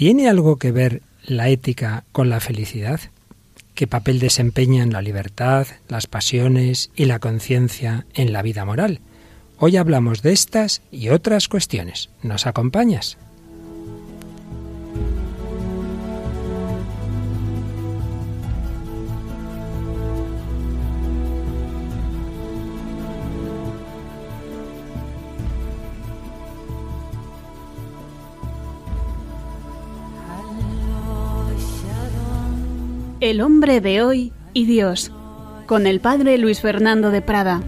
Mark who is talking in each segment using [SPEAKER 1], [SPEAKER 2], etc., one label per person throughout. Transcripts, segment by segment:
[SPEAKER 1] ¿Tiene algo que ver la ética con la felicidad? ¿Qué papel desempeñan la libertad, las pasiones y la conciencia en la vida moral? Hoy hablamos de estas y otras cuestiones. ¿Nos acompañas?
[SPEAKER 2] El hombre de hoy y Dios, con el padre Luis Fernando de Prada.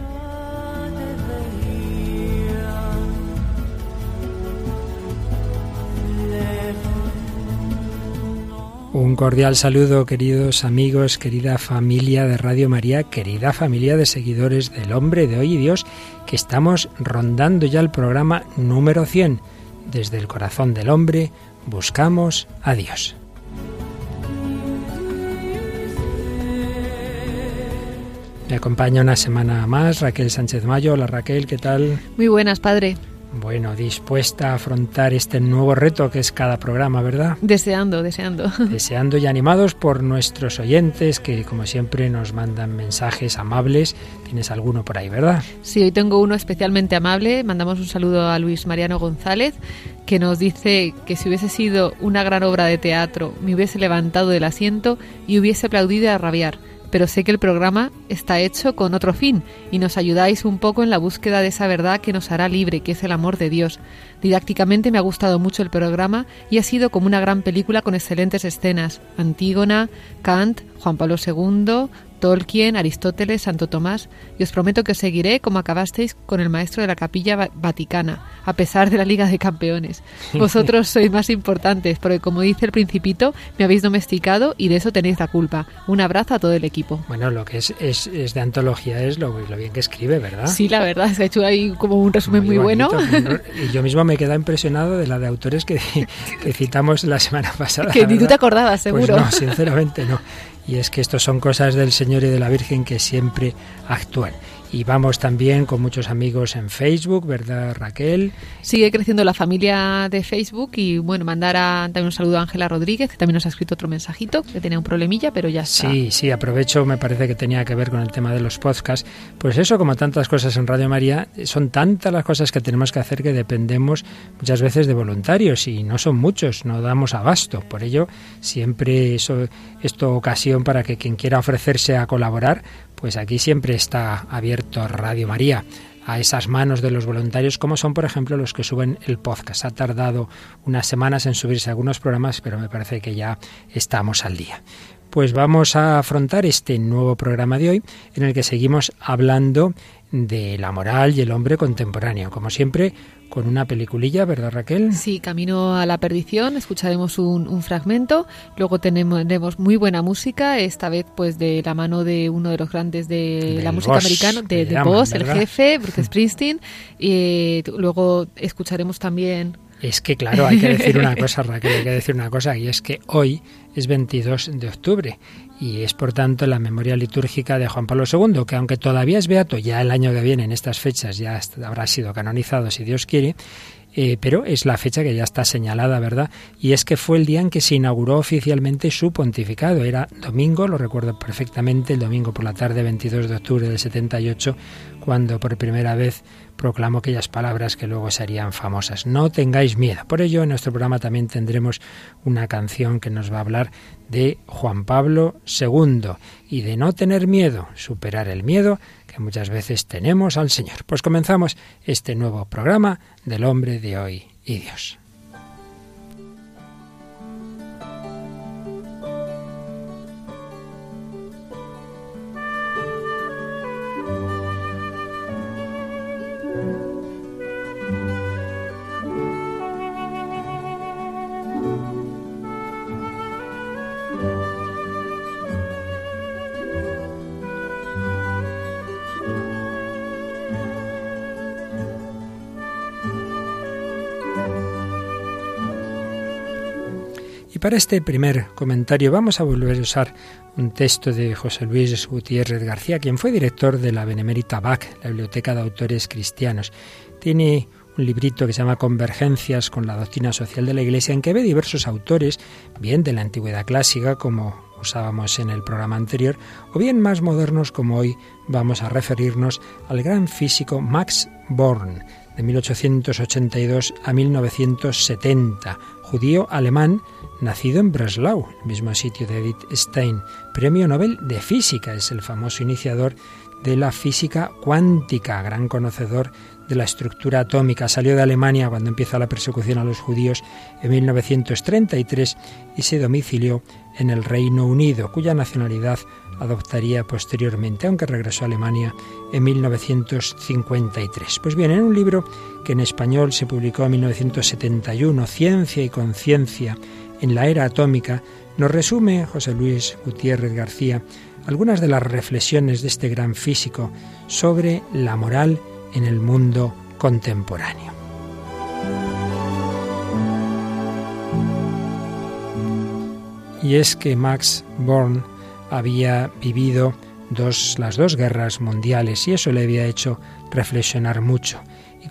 [SPEAKER 1] Un cordial saludo, queridos amigos, querida familia de Radio María, querida familia de seguidores del hombre de hoy y Dios, que estamos rondando ya el programa número 100. Desde el corazón del hombre buscamos a Dios. Me acompaña una semana más Raquel Sánchez Mayo. Hola Raquel, ¿qué tal?
[SPEAKER 3] Muy buenas, padre.
[SPEAKER 1] Bueno, dispuesta a afrontar este nuevo reto que es cada programa, ¿verdad?
[SPEAKER 3] Deseando, deseando.
[SPEAKER 1] Deseando y animados por nuestros oyentes que, como siempre, nos mandan mensajes amables. Tienes alguno por ahí, ¿verdad?
[SPEAKER 3] Sí, hoy tengo uno especialmente amable. Mandamos un saludo a Luis Mariano González, que nos dice que si hubiese sido una gran obra de teatro, me hubiese levantado del asiento y hubiese aplaudido a rabiar pero sé que el programa está hecho con otro fin y nos ayudáis un poco en la búsqueda de esa verdad que nos hará libre, que es el amor de Dios. Didácticamente me ha gustado mucho el programa y ha sido como una gran película con excelentes escenas. Antígona, Kant, Juan Pablo II, Tolkien, Aristóteles, Santo Tomás, y os prometo que seguiré como acabasteis con el maestro de la capilla vaticana, a pesar de la Liga de Campeones. Vosotros sois más importantes, porque como dice el principito, me habéis domesticado y de eso tenéis la culpa. Un abrazo a todo el equipo.
[SPEAKER 1] Bueno, lo que es, es, de antología es lo, lo, bien que escribe, ¿verdad?
[SPEAKER 3] Sí, la verdad, se ha hecho ahí como un resumen muy, bueno.
[SPEAKER 1] Y yo mismo me he quedado impresionado de la de autores que, que citamos la semana pasada.
[SPEAKER 3] Que ni tú te acordabas, seguro.
[SPEAKER 1] Pues no, sinceramente no y es que estos son cosas del Señor y de la Virgen que siempre actúan. Y vamos también con muchos amigos en Facebook, ¿verdad, Raquel?
[SPEAKER 3] Sigue creciendo la familia de Facebook y bueno, mandar a, también un saludo a Ángela Rodríguez, que también nos ha escrito otro mensajito, que tenía un problemilla, pero ya está.
[SPEAKER 1] Sí, sí, aprovecho, me parece que tenía que ver con el tema de los podcasts. Pues eso, como tantas cosas en Radio María, son tantas las cosas que tenemos que hacer que dependemos muchas veces de voluntarios y no son muchos, no damos abasto. Por ello, siempre eso, esto ocasión para que quien quiera ofrecerse a colaborar, pues aquí siempre está abierto Radio María a esas manos de los voluntarios, como son, por ejemplo, los que suben el podcast. Ha tardado unas semanas en subirse algunos programas, pero me parece que ya estamos al día. Pues vamos a afrontar este nuevo programa de hoy, en el que seguimos hablando de la moral y el hombre contemporáneo. Como siempre, con una peliculilla, ¿verdad Raquel?
[SPEAKER 3] Sí, Camino a la Perdición, escucharemos un, fragmento, luego tenemos, muy buena música, esta vez pues de la mano de uno de los grandes de, la música americana, de, de Boss, el jefe, Bruce Springsteen, y luego escucharemos también
[SPEAKER 1] es que, claro, hay que decir una cosa, Raquel, hay que decir una cosa, y es que hoy es 22 de octubre y es por tanto la memoria litúrgica de Juan Pablo II, que aunque todavía es beato, ya el año que viene, en estas fechas, ya habrá sido canonizado, si Dios quiere, eh, pero es la fecha que ya está señalada, ¿verdad? Y es que fue el día en que se inauguró oficialmente su pontificado. Era domingo, lo recuerdo perfectamente, el domingo por la tarde, 22 de octubre del 78, cuando por primera vez proclamó aquellas palabras que luego serían famosas. No tengáis miedo. Por ello, en nuestro programa también tendremos una canción que nos va a hablar de Juan Pablo II y de no tener miedo, superar el miedo que muchas veces tenemos al Señor. Pues comenzamos este nuevo programa del hombre de hoy y Dios. Para este primer comentario vamos a volver a usar un texto de José Luis Gutiérrez García, quien fue director de la Benemérita BAC, la Biblioteca de Autores Cristianos. Tiene un librito que se llama Convergencias con la doctrina social de la Iglesia, en que ve diversos autores, bien de la antigüedad clásica, como usábamos en el programa anterior, o bien más modernos como hoy vamos a referirnos al gran físico Max Born, de 1882 a 1970, judío alemán, nacido en Breslau, el mismo sitio de Edith Stein, premio Nobel de Física, es el famoso iniciador de la física cuántica, gran conocedor de la estructura atómica. Salió de Alemania cuando empieza la persecución a los judíos en 1933 y se domicilió en el Reino Unido, cuya nacionalidad adoptaría posteriormente, aunque regresó a Alemania en 1953. Pues bien, en un libro que en español se publicó en 1971, Ciencia y Conciencia en la Era Atómica, nos resume José Luis Gutiérrez García algunas de las reflexiones de este gran físico sobre la moral en el mundo contemporáneo. Y es que Max Born había vivido las dos guerras mundiales y eso le había hecho reflexionar mucho.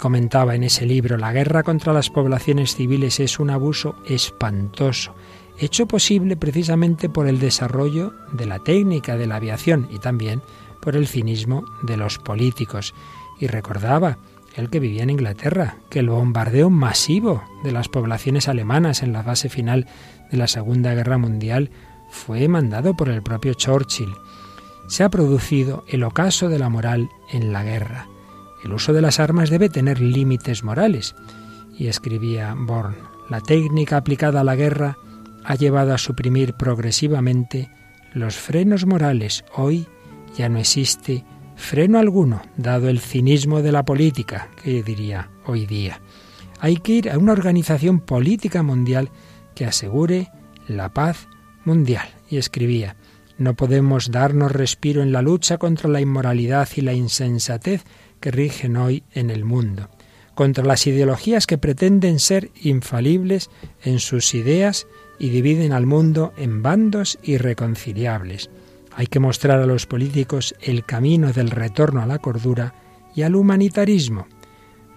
[SPEAKER 1] Comentaba en ese libro, la guerra contra las poblaciones civiles es un abuso espantoso hecho posible precisamente por el desarrollo de la técnica de la aviación y también por el cinismo de los políticos. Y recordaba, el que vivía en Inglaterra, que el bombardeo masivo de las poblaciones alemanas en la fase final de la Segunda Guerra Mundial fue mandado por el propio Churchill. Se ha producido el ocaso de la moral en la guerra. El uso de las armas debe tener límites morales. Y escribía Born, la técnica aplicada a la guerra ha llevado a suprimir progresivamente los frenos morales. Hoy ya no existe freno alguno, dado el cinismo de la política, que diría hoy día. Hay que ir a una organización política mundial que asegure la paz mundial. Y escribía, no podemos darnos respiro en la lucha contra la inmoralidad y la insensatez que rigen hoy en el mundo, contra las ideologías que pretenden ser infalibles en sus ideas y dividen al mundo en bandos irreconciliables. Hay que mostrar a los políticos el camino del retorno a la cordura y al humanitarismo.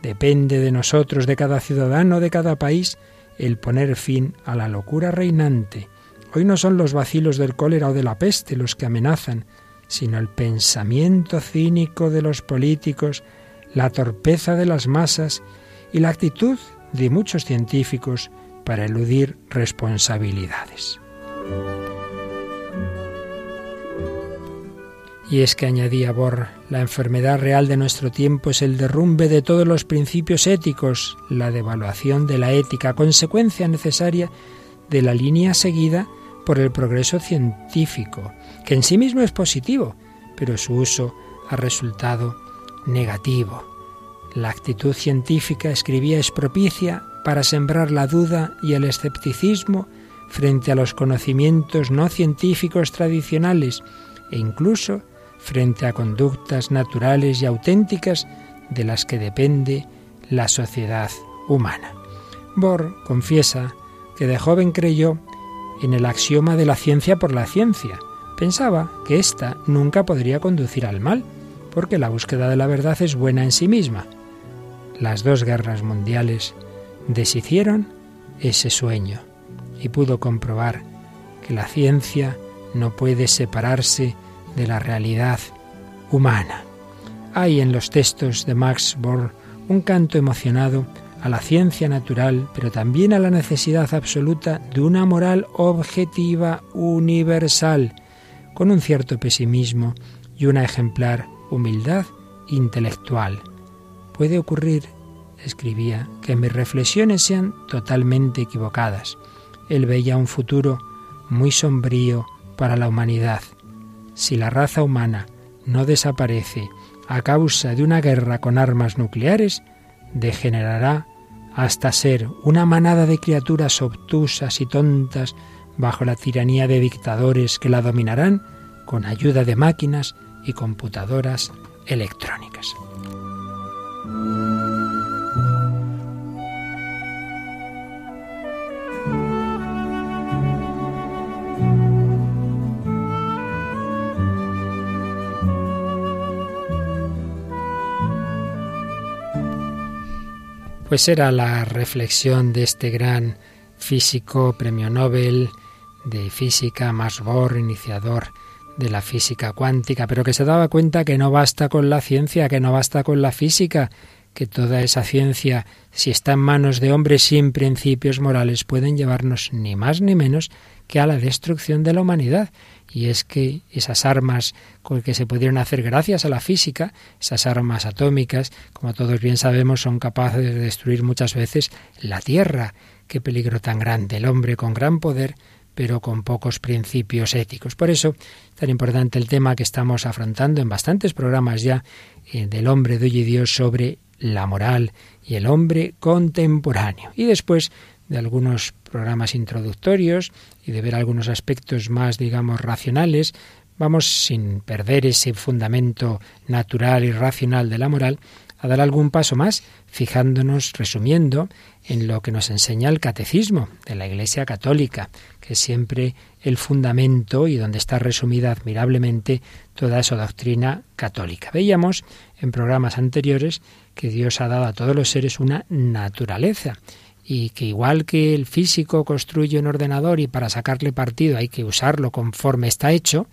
[SPEAKER 1] Depende de nosotros, de cada ciudadano, de cada país, el poner fin a la locura reinante. Hoy no son los vacilos del cólera o de la peste los que amenazan, sino el pensamiento cínico de los políticos, la torpeza de las masas y la actitud de muchos científicos para eludir responsabilidades. Y es que añadía Bor, la enfermedad real de nuestro tiempo es el derrumbe de todos los principios éticos, la devaluación de la ética, consecuencia necesaria de la línea seguida por el progreso científico, que en sí mismo es positivo, pero su uso ha resultado negativo. La actitud científica, escribía, es propicia para sembrar la duda y el escepticismo frente a los conocimientos no científicos tradicionales e incluso frente a conductas naturales y auténticas de las que depende la sociedad humana. Bohr confiesa que de joven creyó en el axioma de la ciencia por la ciencia. Pensaba que ésta nunca podría conducir al mal, porque la búsqueda de la verdad es buena en sí misma. Las dos guerras mundiales deshicieron ese sueño y pudo comprobar que la ciencia no puede separarse de la realidad humana. Hay en los textos de Max Born un canto emocionado a la ciencia natural, pero también a la necesidad absoluta de una moral objetiva universal, con un cierto pesimismo y una ejemplar humildad intelectual. Puede ocurrir escribía, que mis reflexiones sean totalmente equivocadas. Él veía un futuro muy sombrío para la humanidad. Si la raza humana no desaparece a causa de una guerra con armas nucleares, degenerará hasta ser una manada de criaturas obtusas y tontas bajo la tiranía de dictadores que la dominarán con ayuda de máquinas y computadoras electrónicas. Pues era la reflexión de este gran físico, premio Nobel de física, Max Bohr, iniciador de la física cuántica, pero que se daba cuenta que no basta con la ciencia, que no basta con la física, que toda esa ciencia, si está en manos de hombres sin principios morales, pueden llevarnos ni más ni menos que a la destrucción de la humanidad. Y es que esas armas con que se pudieron hacer gracias a la física, esas armas atómicas, como todos bien sabemos, son capaces de destruir muchas veces la Tierra. Qué peligro tan grande. El hombre con gran poder pero con pocos principios éticos. Por eso es tan importante el tema que estamos afrontando en bastantes programas ya eh, del hombre de hoy y Dios sobre la moral y el hombre contemporáneo. Y después de algunos programas introductorios y de ver algunos aspectos más, digamos, racionales, vamos sin perder ese fundamento natural y racional de la moral a dar algún paso más, fijándonos, resumiendo, en lo que nos enseña el catecismo de la Iglesia Católica, que es siempre el fundamento y donde está resumida admirablemente toda esa doctrina católica. Veíamos en programas anteriores que Dios ha dado a todos los seres una naturaleza y que igual que el físico construye un ordenador y para sacarle partido hay que usarlo conforme está hecho,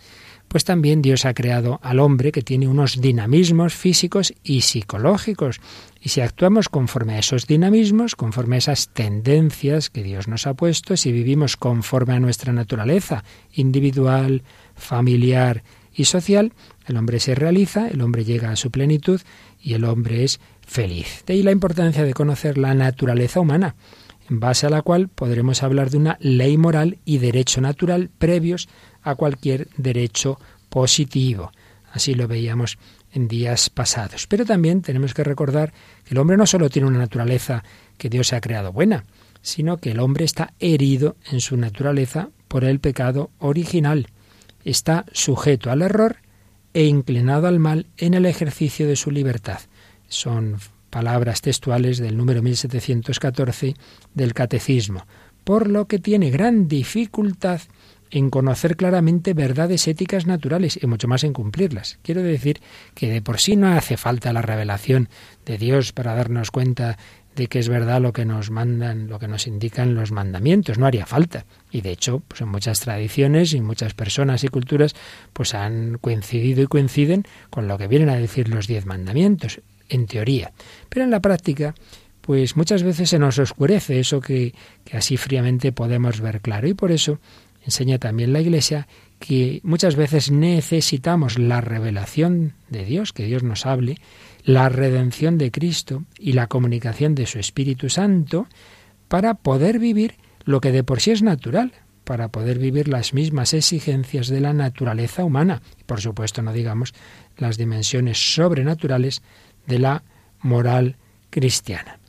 [SPEAKER 1] pues también Dios ha creado al hombre que tiene unos dinamismos físicos y psicológicos. Y si actuamos conforme a esos dinamismos, conforme a esas tendencias que Dios nos ha puesto, si vivimos conforme a nuestra naturaleza individual, familiar y social, el hombre se realiza, el hombre llega a su plenitud y el hombre es feliz. De ahí la importancia de conocer la naturaleza humana, base a la cual podremos hablar de una ley moral y derecho natural previos a cualquier derecho positivo. Así lo veíamos en días pasados. Pero también tenemos que recordar que el hombre no solo tiene una naturaleza que Dios ha creado buena, sino que el hombre está herido en su naturaleza por el pecado original. Está sujeto al error e inclinado al mal en el ejercicio de su libertad. Son palabras textuales del número 1714 del Catecismo, por lo que tiene gran dificultad en conocer claramente verdades éticas naturales y mucho más en cumplirlas. Quiero decir que de por sí no hace falta la revelación de Dios para darnos cuenta de que es verdad lo que nos mandan, lo que nos indican los mandamientos, no haría falta. Y de hecho, pues en muchas tradiciones y muchas personas y culturas pues han coincidido y coinciden con lo que vienen a decir los diez mandamientos, en teoría. Pero en la práctica, pues muchas veces se nos oscurece eso que, que así fríamente podemos ver claro. Y por eso enseña también la Iglesia que muchas veces necesitamos la revelación de Dios, que Dios nos hable, la redención de Cristo y la comunicación de su Espíritu Santo para poder vivir lo que de por sí es natural, para poder vivir las mismas exigencias de la naturaleza humana. Por supuesto, no digamos las dimensiones sobrenaturales de la moral cristiana.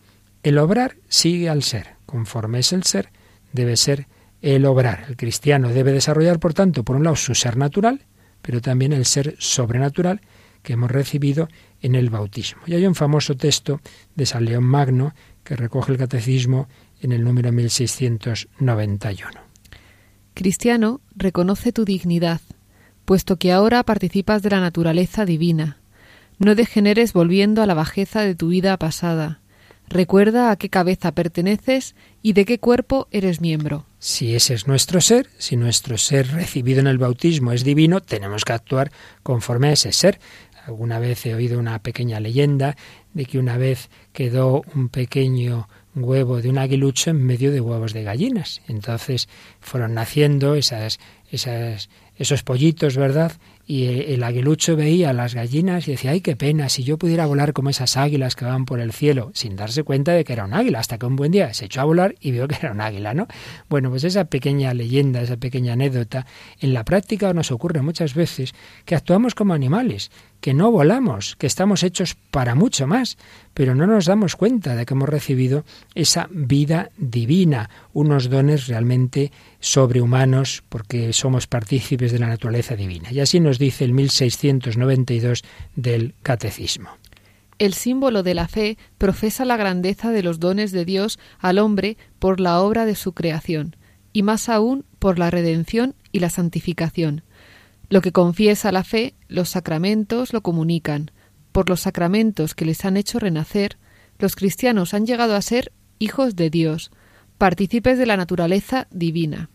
[SPEAKER 1] El obrar sigue al ser. Conforme es el ser, debe ser el obrar. El cristiano debe desarrollar, por tanto, por un lado su ser natural, pero también el ser sobrenatural que hemos recibido en el bautismo. Y hay un famoso texto de San León Magno que recoge el catecismo en el número 1691.
[SPEAKER 3] Cristiano, reconoce tu dignidad, puesto que ahora participas de la naturaleza divina. No degeneres volviendo a la bajeza de tu vida pasada. Recuerda a qué cabeza perteneces y de qué cuerpo eres miembro.
[SPEAKER 1] Si ese es nuestro ser, si nuestro ser recibido en el bautismo es divino, tenemos que actuar conforme a ese ser. Alguna vez he oído una pequeña leyenda de que una vez quedó un pequeño huevo de un aguilucho en medio de huevos de gallinas. Entonces fueron naciendo esas, esas, esos pollitos, ¿verdad? Y el aguilucho veía a las gallinas y decía, ay, qué pena, si yo pudiera volar como esas águilas que van por el cielo, sin darse cuenta de que era un águila, hasta que un buen día se echó a volar y vio que era un águila, ¿no? Bueno, pues esa pequeña leyenda, esa pequeña anécdota, en la práctica nos ocurre muchas veces que actuamos como animales, que no volamos, que estamos hechos para mucho más, pero no nos damos cuenta de que hemos recibido esa vida divina, unos dones realmente sobrehumanos, porque somos partícipes de la naturaleza divina. Y así nos dice el 1692 del Catecismo.
[SPEAKER 3] El símbolo de la fe profesa la grandeza de los dones de Dios al hombre por la obra de su creación, y más aún por la redención y la santificación lo que confiesa la fe, los sacramentos lo comunican. Por los sacramentos que les han hecho renacer, los cristianos han llegado a ser hijos de Dios, partícipes de la naturaleza divina.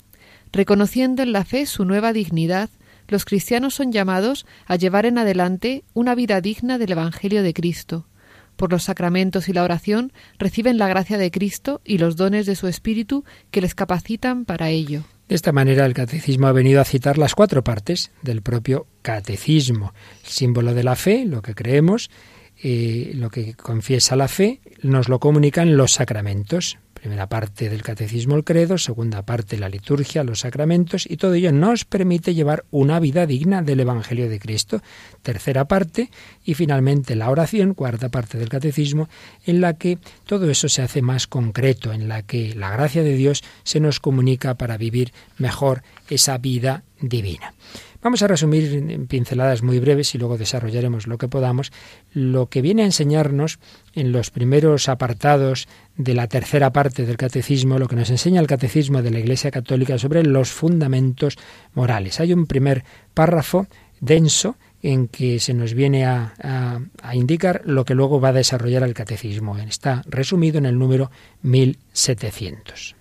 [SPEAKER 3] Reconociendo en la fe su nueva dignidad, los cristianos son llamados a llevar en adelante una vida digna del Evangelio de Cristo. Por los sacramentos y la oración reciben la gracia de Cristo y los dones de su Espíritu que les capacitan para ello.
[SPEAKER 1] De esta manera el catecismo ha venido a citar las cuatro partes del propio catecismo. El símbolo de la fe, lo que creemos, eh, lo que confiesa la fe, nos lo comunican los sacramentos. Primera parte del catecismo el credo, segunda parte la liturgia, los sacramentos, y todo ello nos permite llevar una vida digna del Evangelio de Cristo. Tercera parte, y finalmente la oración, cuarta parte del catecismo, en la que todo eso se hace más concreto, en la que la gracia de Dios se nos comunica para vivir mejor esa vida divina. Vamos a resumir en pinceladas muy breves y luego desarrollaremos lo que podamos lo que viene a enseñarnos en los primeros apartados de la tercera parte del catecismo, lo que nos enseña el catecismo de la Iglesia Católica sobre los fundamentos morales. Hay un primer párrafo denso en que se nos viene a, indicar lo que luego va a desarrollar el catecismo. Está resumido en el número 1700.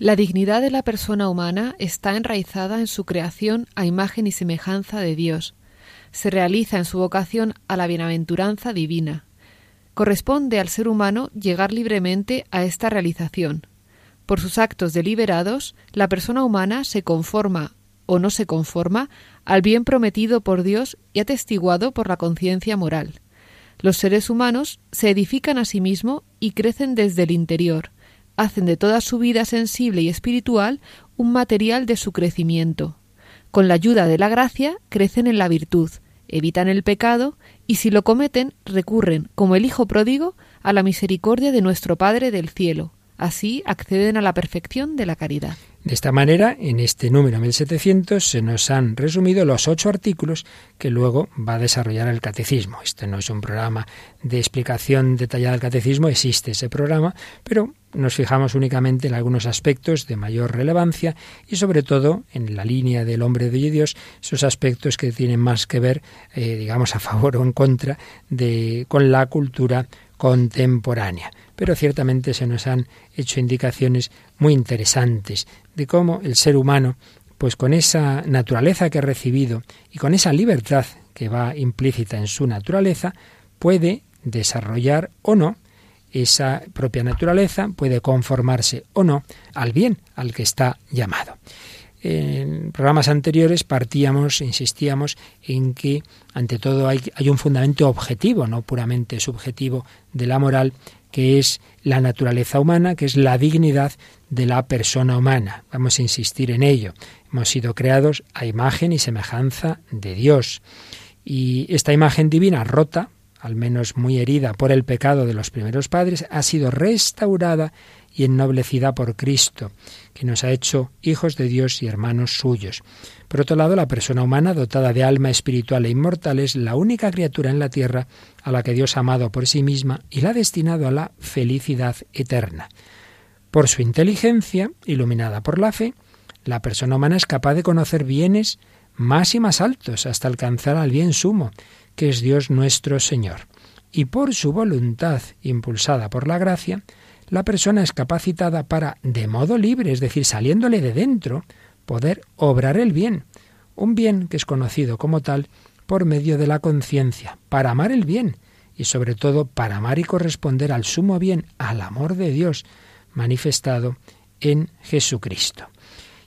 [SPEAKER 3] La dignidad de la persona humana está enraizada en su creación a imagen y semejanza de Dios. Se realiza en su vocación a la bienaventuranza divina. Corresponde al ser humano llegar libremente a esta realización. Por sus actos deliberados, la persona humana se conforma o no se conforma al bien prometido por Dios y atestiguado por la conciencia moral. Los seres humanos se edifican a sí mismos y crecen desde el interior, hacen de toda su vida sensible y espiritual un material de su crecimiento. Con la ayuda de la gracia crecen en la virtud, evitan el pecado y si lo cometen recurren, como el Hijo pródigo, a la misericordia de nuestro Padre del cielo. Así acceden a la perfección de la caridad.
[SPEAKER 1] De esta manera, en este número 1700 se nos han resumido los ocho artículos que luego va a desarrollar el catecismo. Este no es un programa de explicación detallada del catecismo, existe ese programa, pero nos fijamos únicamente en algunos aspectos de mayor relevancia y sobre todo en la línea del hombre de Dios, esos aspectos que tienen más que ver, eh, digamos, a favor o en contra de con la cultura contemporánea. Pero ciertamente se nos han hecho indicaciones muy interesantes de cómo el ser humano, pues con esa naturaleza que ha recibido y con esa libertad que va implícita en su naturaleza, puede desarrollar o no esa propia naturaleza, puede conformarse o no al bien al que está llamado. En programas anteriores partíamos, insistíamos en que ante todo hay, hay un fundamento objetivo, no puramente subjetivo, de la moral, que es la naturaleza humana, que es la dignidad de la persona humana. Vamos a insistir en ello. Hemos sido creados a imagen y semejanza de Dios. Y esta imagen divina rota, al menos muy herida por el pecado de los primeros padres, ha sido restaurada y ennoblecida por Cristo, que nos ha hecho hijos de Dios y hermanos suyos. Por otro lado, la persona humana, dotada de alma espiritual e inmortal, es la única criatura en la tierra a la que Dios ha amado por sí misma y la ha destinado a la felicidad eterna. Por su inteligencia, iluminada por la fe, la persona humana es capaz de conocer bienes más y más altos hasta alcanzar al bien sumo, que es Dios nuestro Señor. Y por su voluntad, impulsada por la gracia, la persona es capacitada para, de modo libre, es decir, saliéndole de dentro, poder obrar el bien, un bien que es conocido como tal por medio de la conciencia, para amar el bien y sobre todo para amar y corresponder al sumo bien, al amor de Dios manifestado en Jesucristo.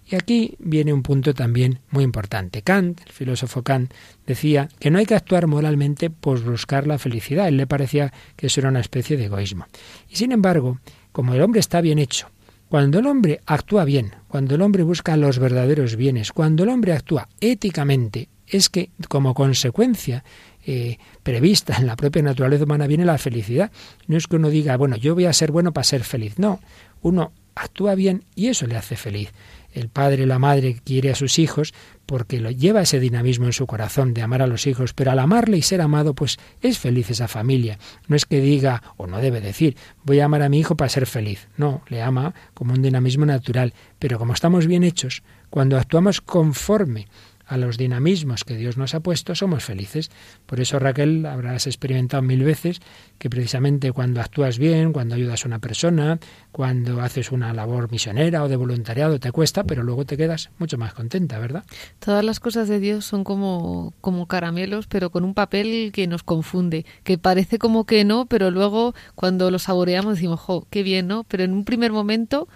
[SPEAKER 1] Y aquí viene un punto también muy importante. Kant, el filósofo Kant, decía que no hay que actuar moralmente por buscar la felicidad. él le parecía que eso era una especie de egoísmo. Y sin embargo, como el hombre está bien hecho, cuando el hombre actúa bien, cuando el hombre busca los verdaderos bienes, cuando el hombre actúa éticamente, es que como consecuencia eh, prevista en la propia naturaleza humana viene la felicidad. No es que uno diga, bueno, yo voy a ser bueno para ser feliz. No, uno actúa bien y eso le hace feliz el padre, la madre quiere a sus hijos porque lo lleva ese dinamismo en su corazón de amar a los hijos, pero al amarle y ser amado, pues es feliz esa familia. No es que diga, o no debe decir, voy a amar a mi hijo para ser feliz. No, le ama como un dinamismo natural. Pero como estamos bien hechos, cuando actuamos conforme a los dinamismos que Dios nos ha puesto, somos felices. Por eso, Raquel, habrás experimentado mil veces que precisamente cuando actúas bien, cuando ayudas a una persona, cuando haces una labor misionera o de voluntariado, te cuesta, pero luego te quedas mucho más contenta, ¿verdad?
[SPEAKER 3] Todas las cosas de Dios son como, como caramelos, pero con un papel que nos confunde, que parece como que no, pero luego cuando lo saboreamos decimos, jo, qué bien, ¿no? Pero en un primer momento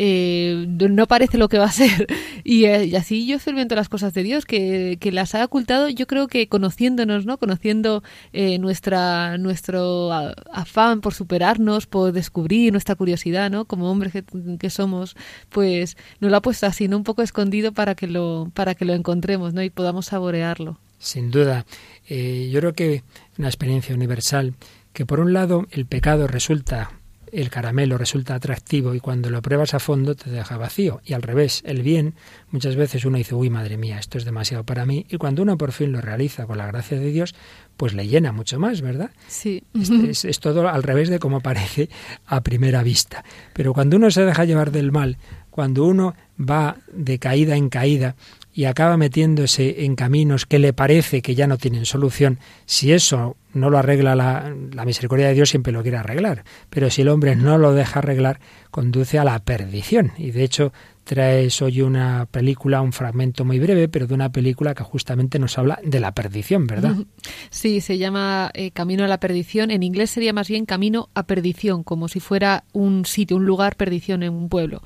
[SPEAKER 3] eh, no parece lo que va a ser. Y, eh, así yo experimento las cosas de Dios, que, que, las ha ocultado, yo creo que conociéndonos, ¿no? Conociendo eh, nuestra, nuestro afán por superarnos, por descubrir nuestra curiosidad, ¿no? Como hombres que, somos, pues nos lo ha puesto así, ¿no? Un poco escondido para que lo, para que lo encontremos, ¿no? Y podamos saborearlo.
[SPEAKER 1] Sin duda. yo creo que una experiencia universal que por un lado el pecado resulta el caramelo resulta atractivo y cuando lo pruebas a fondo te deja vacío. Y al revés, el bien, muchas veces uno dice, uy, madre mía, esto es demasiado para mí. Y cuando uno por fin lo realiza con la gracia de Dios, pues le llena mucho más, ¿verdad?
[SPEAKER 3] Sí.
[SPEAKER 1] Es, es, todo al revés de como parece a primera vista. Pero cuando uno se deja llevar del mal, cuando uno va de caída en caída, y acaba metiéndose en caminos que le parece que ya no tienen solución, si eso no lo arregla la, misericordia de Dios, siempre lo quiere arreglar. Pero si el hombre no lo deja arreglar, conduce a la perdición. Y de hecho, traes hoy una película, un fragmento muy breve, pero de una película que justamente nos habla de la perdición, ¿verdad?
[SPEAKER 3] Sí, se llama eh, Camino a la Perdición. En inglés sería más bien Camino a Perdición, como si fuera un sitio, un lugar perdición en un pueblo.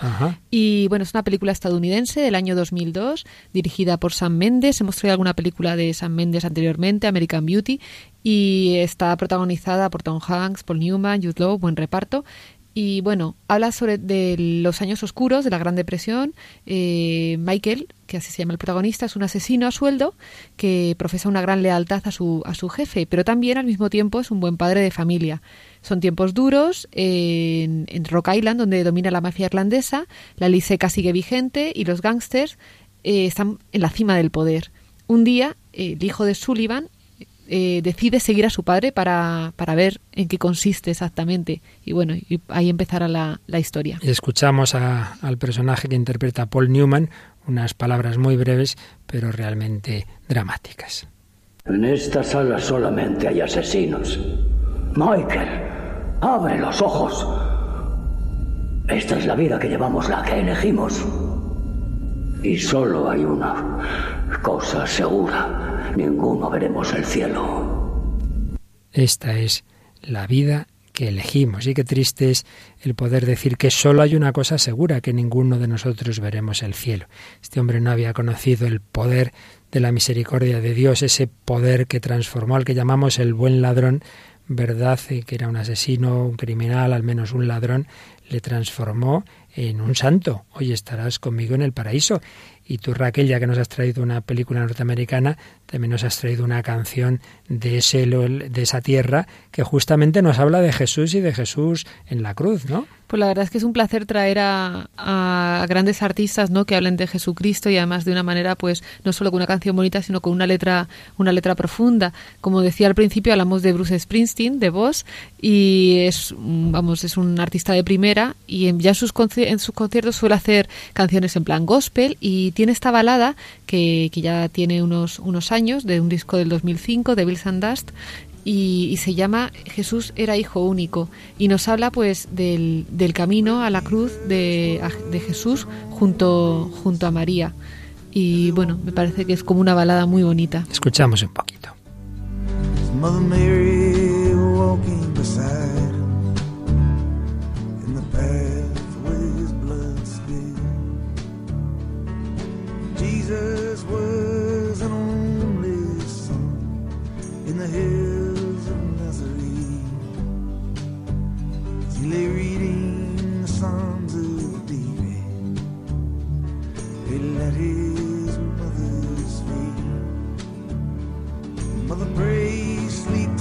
[SPEAKER 3] Y bueno, es una película estadounidense del año 2002, dirigida por Sam Mendes. Hemos traído alguna película de Sam Mendes anteriormente, American Beauty, y está protagonizada por Tom Hanks, Paul Newman, Jude Law, buen reparto. Y bueno, habla sobre de los años oscuros de la Gran Depresión. Eh, Michael, que así se llama el protagonista, es un asesino a sueldo que profesa una gran lealtad a su, a su jefe, pero también al mismo tiempo es un buen padre de familia. Son tiempos duros en, en Rock Island, donde domina la mafia irlandesa, la ley seca sigue vigente y los gángsters eh, están en la cima del poder. Un día, el hijo de Sullivan eh, decide seguir a su padre para, para, ver en qué consiste exactamente. Y bueno, y ahí empezará la, la historia.
[SPEAKER 1] Escuchamos a, al personaje que interpreta Paul Newman, unas palabras muy breves, pero realmente dramáticas.
[SPEAKER 4] En esta sala solamente hay asesinos. Michael, abre los ojos. Esta es la vida que llevamos, la que elegimos. Y solo hay una cosa segura ninguno veremos el cielo.
[SPEAKER 1] Esta es la vida que elegimos. Y qué triste es el poder decir que solo hay una cosa segura, que ninguno de nosotros veremos el cielo. Este hombre no había conocido el poder de la misericordia de Dios, ese poder que transformó al que llamamos el buen ladrón, verdad que era un asesino, un criminal, al menos un ladrón, le transformó en un santo. Hoy estarás conmigo en el paraíso. Y tú, Raquel, ya que nos has traído una película norteamericana, también nos has traído una canción de, ese, de esa tierra que justamente nos habla de Jesús y de Jesús en la cruz, ¿no?
[SPEAKER 3] Pues la verdad es que es un placer traer a, grandes artistas, ¿no? Que hablen de Jesucristo y además de una manera, pues, no solo con una canción bonita, sino con una letra, una letra profunda. Como decía al principio, hablamos de Bruce Springsteen, de Voz, y es, vamos, es un artista de primera y ya en sus, en sus conciertos suele hacer canciones en plan gospel y tiene esta balada que, que ya tiene unos, unos años, de un disco del 2005, de Bill Dust, y, se llama Jesús era hijo único y nos habla pues del, del camino a la cruz de, de, Jesús junto, junto a María y bueno, me parece que es como una balada muy bonita.
[SPEAKER 1] Escuchamos un poquito.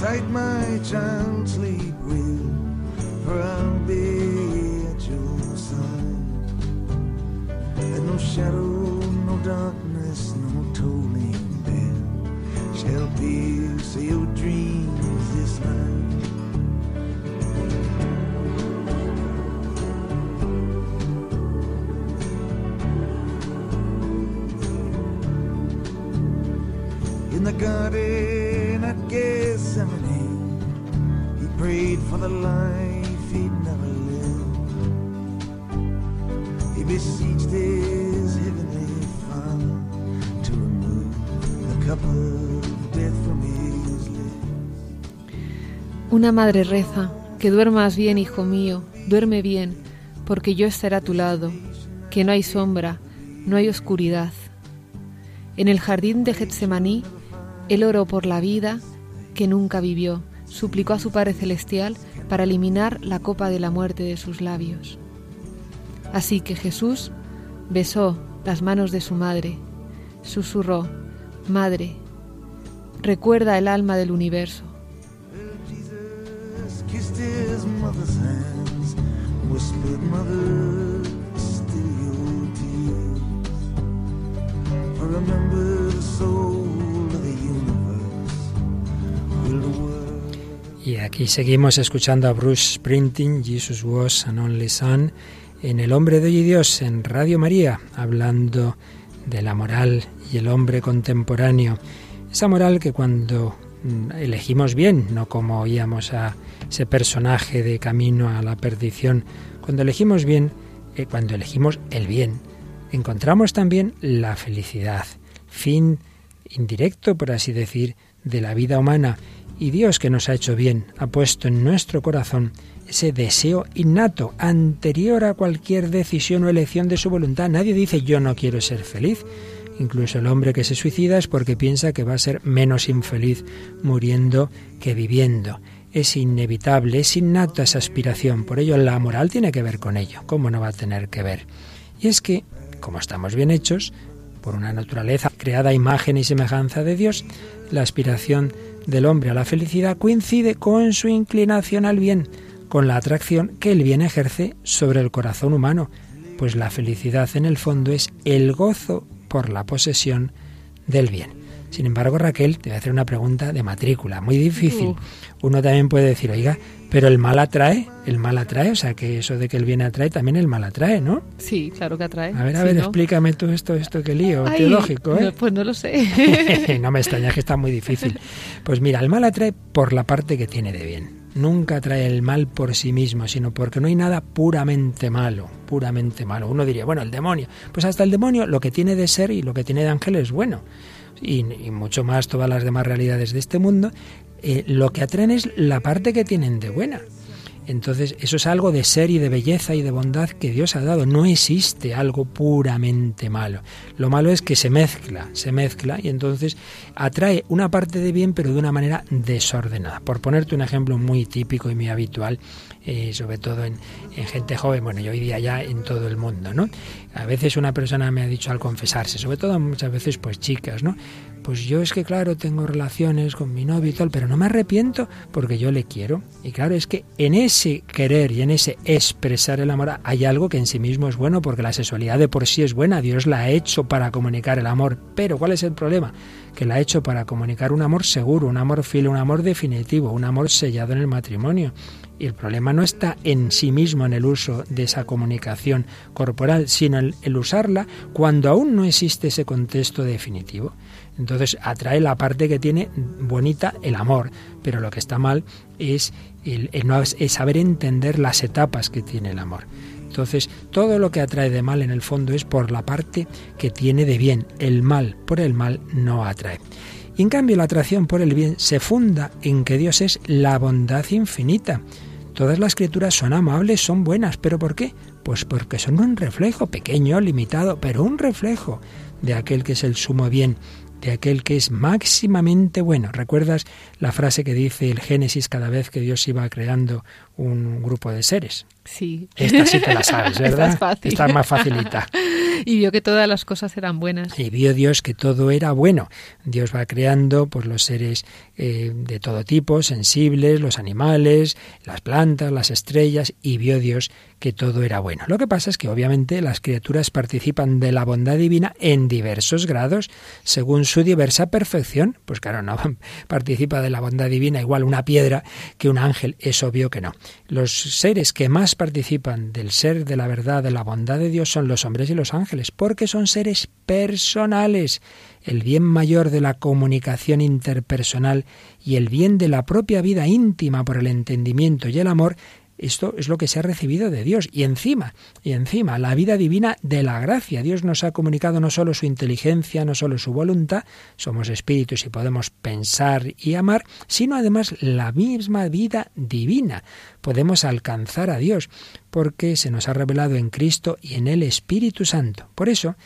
[SPEAKER 1] Tight, my child, sleep well, for I'll be at your side. And no shadow, no darkness, no tolling bell shall pierce your dreams this night.
[SPEAKER 5] In the garden at Gethsemane, for the life. He heavenly to remove the death from.
[SPEAKER 3] Una madre reza, que duermas bien, hijo mío, duerme bien, porque yo estaré a tu lado, que no hay sombra, no hay oscuridad. En el jardín de Getsemaní, él oró por la vida que nunca vivió, suplicó a su Padre Celestial para eliminar la copa de la muerte de sus labios. Así que Jesús besó las manos de su madre, susurró, Madre, recuerda el alma del universo.
[SPEAKER 1] Y aquí seguimos escuchando a Bruce Sprinting, Jesus Was an Only Son, en El Hombre de Hoy Dios, en Radio María, hablando de la moral y el hombre contemporáneo. Esa moral que cuando mm, elegimos bien, no como oíamos a ese personaje de camino a la perdición, cuando elegimos bien, eh, cuando elegimos el bien, encontramos también la felicidad, fin indirecto, por así decir, de la vida humana. Y Dios que nos ha hecho bien, ha puesto en nuestro corazón ese deseo innato, anterior a cualquier decisión o elección de su voluntad. Nadie dice yo no quiero ser feliz. Incluso el hombre que se suicida es porque piensa que va a ser menos infeliz muriendo que viviendo. Es inevitable, es innata esa aspiración. Por ello la moral tiene que ver con ello. ¿Cómo no va a tener que ver? Y es que, como estamos bien hechos, por una naturaleza creada a imagen y semejanza de Dios, la aspiración del hombre a la felicidad coincide con su inclinación al bien, con la atracción que el bien ejerce sobre el corazón humano, pues la felicidad en el fondo es el gozo por la posesión del bien. Sin embargo, Raquel, te voy a hacer una pregunta de matrícula, muy difícil.
[SPEAKER 3] Uh.
[SPEAKER 1] Uno también puede decir, oiga, pero el mal atrae, el mal atrae, o sea que eso de que el bien atrae, también el mal atrae, ¿no?
[SPEAKER 3] Sí, claro que atrae.
[SPEAKER 1] A ver, a
[SPEAKER 3] Sí,
[SPEAKER 1] ver,
[SPEAKER 3] ¿no?
[SPEAKER 1] explícame tú esto, esto que lío
[SPEAKER 3] Ay,
[SPEAKER 1] teológico, ¿eh?
[SPEAKER 3] no, pues no lo sé.
[SPEAKER 1] no me extraña que está muy difícil. Pues mira, el mal atrae por la parte que tiene de bien. Nunca atrae el mal por sí mismo, sino porque no hay nada puramente malo, puramente malo. Uno diría, bueno, el demonio. Pues hasta el demonio lo que tiene de ser y lo que tiene de ángel es bueno. Y, mucho más todas las demás realidades de este mundo, eh, lo que atraen es la parte que tienen de buena. Entonces, eso es algo de ser y de belleza y de bondad que Dios ha dado. No existe algo puramente malo. Lo malo es que se mezcla, se mezcla y entonces atrae una parte de bien, pero de una manera desordenada. Por ponerte un ejemplo muy típico y muy habitual, eh, sobre todo en, en gente joven, bueno, y hoy día ya en todo el mundo, ¿no? A veces una persona me ha dicho al confesarse, sobre todo muchas veces pues chicas, ¿no? Pues yo es que claro, tengo relaciones con mi novio y tal, pero no me arrepiento porque yo le quiero. Y claro, es que en ese querer y en ese expresar el amor hay algo que en sí mismo es bueno, porque la sexualidad de por sí es buena, Dios la ha hecho para comunicar el amor. Pero ¿cuál es el problema? Que la ha hecho para comunicar un amor seguro, un amor fiel, un amor definitivo, un amor sellado en el matrimonio. Y el problema no está en sí mismo, en el uso de esa comunicación corporal, sino en el usarla cuando aún no existe ese contexto definitivo. Entonces atrae la parte que tiene bonita el amor, pero lo que está mal es, el, el no, es saber entender las etapas que tiene el amor. Entonces, todo lo que atrae de mal en el fondo es por la parte que tiene de bien. El mal por el mal no atrae. Y en cambio la atracción por el bien se funda en que Dios es la bondad infinita. Todas las criaturas son amables, son buenas, pero ¿por qué? Pues porque son un reflejo pequeño, limitado, pero un reflejo de aquel que es el sumo bien, de aquel que es máximamente bueno. ¿Recuerdas la frase que dice el Génesis cada vez que Dios iba creando un grupo de seres?
[SPEAKER 3] Sí.
[SPEAKER 1] Esta sí te la sabes, ¿verdad?
[SPEAKER 3] Esta es fácil.
[SPEAKER 1] Esta es más facilita.
[SPEAKER 3] y vio que todas las cosas eran buenas.
[SPEAKER 1] Y vio Dios que todo era bueno. Dios va creando pues los seres eh, de todo tipo, sensibles, los animales, las plantas, las estrellas, y vio Dios que todo era bueno. Lo que pasa es que obviamente las criaturas participan de la bondad divina en diversos grados, según su diversa perfección. Pues claro, no participa de la bondad divina igual una piedra que un ángel, es obvio que no. Los seres que más participan del ser, de la verdad, de la bondad de Dios son los hombres y los ángeles, porque son seres personales. El bien mayor de la comunicación interpersonal y el bien de la propia vida íntima por el entendimiento y el amor esto es lo que se ha recibido de Dios. Y encima, y encima, la vida divina de la gracia. Dios nos ha comunicado no solo su inteligencia, no solo su voluntad, somos espíritus y podemos pensar y amar, sino además la misma vida divina. Podemos alcanzar a Dios porque se nos ha revelado en Cristo y en el Espíritu Santo. Por eso,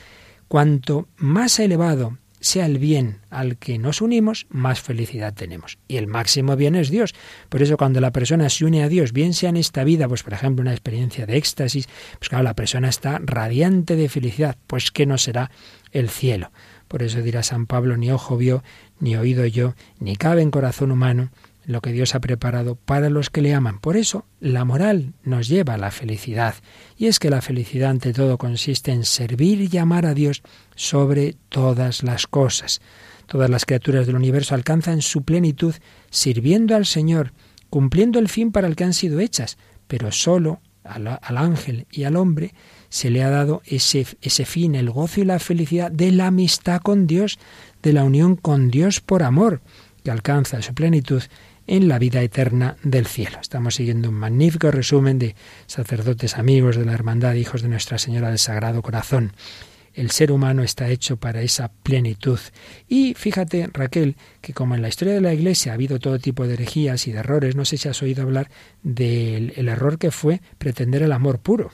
[SPEAKER 1] cuanto más elevado sea el bien al que nos unimos, más felicidad tenemos. Y el máximo bien es Dios. Por eso cuando la persona se une a Dios, bien sea en esta vida, pues por ejemplo una experiencia de éxtasis, pues claro, la persona está radiante de felicidad, pues que no será el cielo. Por eso dirá San Pablo, ni ojo vio, ni oído yo, ni cabe en corazón humano lo que Dios ha preparado para los que le aman. Por eso, la moral nos lleva a la felicidad. Y es que la felicidad ante todo consiste en servir y amar a Dios sobre todas las cosas. Todas las criaturas del universo alcanzan su plenitud sirviendo al Señor, cumpliendo el fin para el que han sido hechas, pero solo al, ángel y al hombre se le ha dado ese, ese fin, el gozo y la felicidad de la amistad con Dios, de la unión con Dios por amor, que alcanza su plenitud en la vida eterna del cielo. Estamos siguiendo un magnífico resumen de sacerdotes amigos de la Hermandad, hijos de Nuestra Señora del Sagrado Corazón. El ser humano está hecho para esa plenitud. Y fíjate, Raquel, que como en la historia de la Iglesia ha habido todo tipo de herejías y de errores, no sé si has oído hablar del el error que fue pretender el amor puro.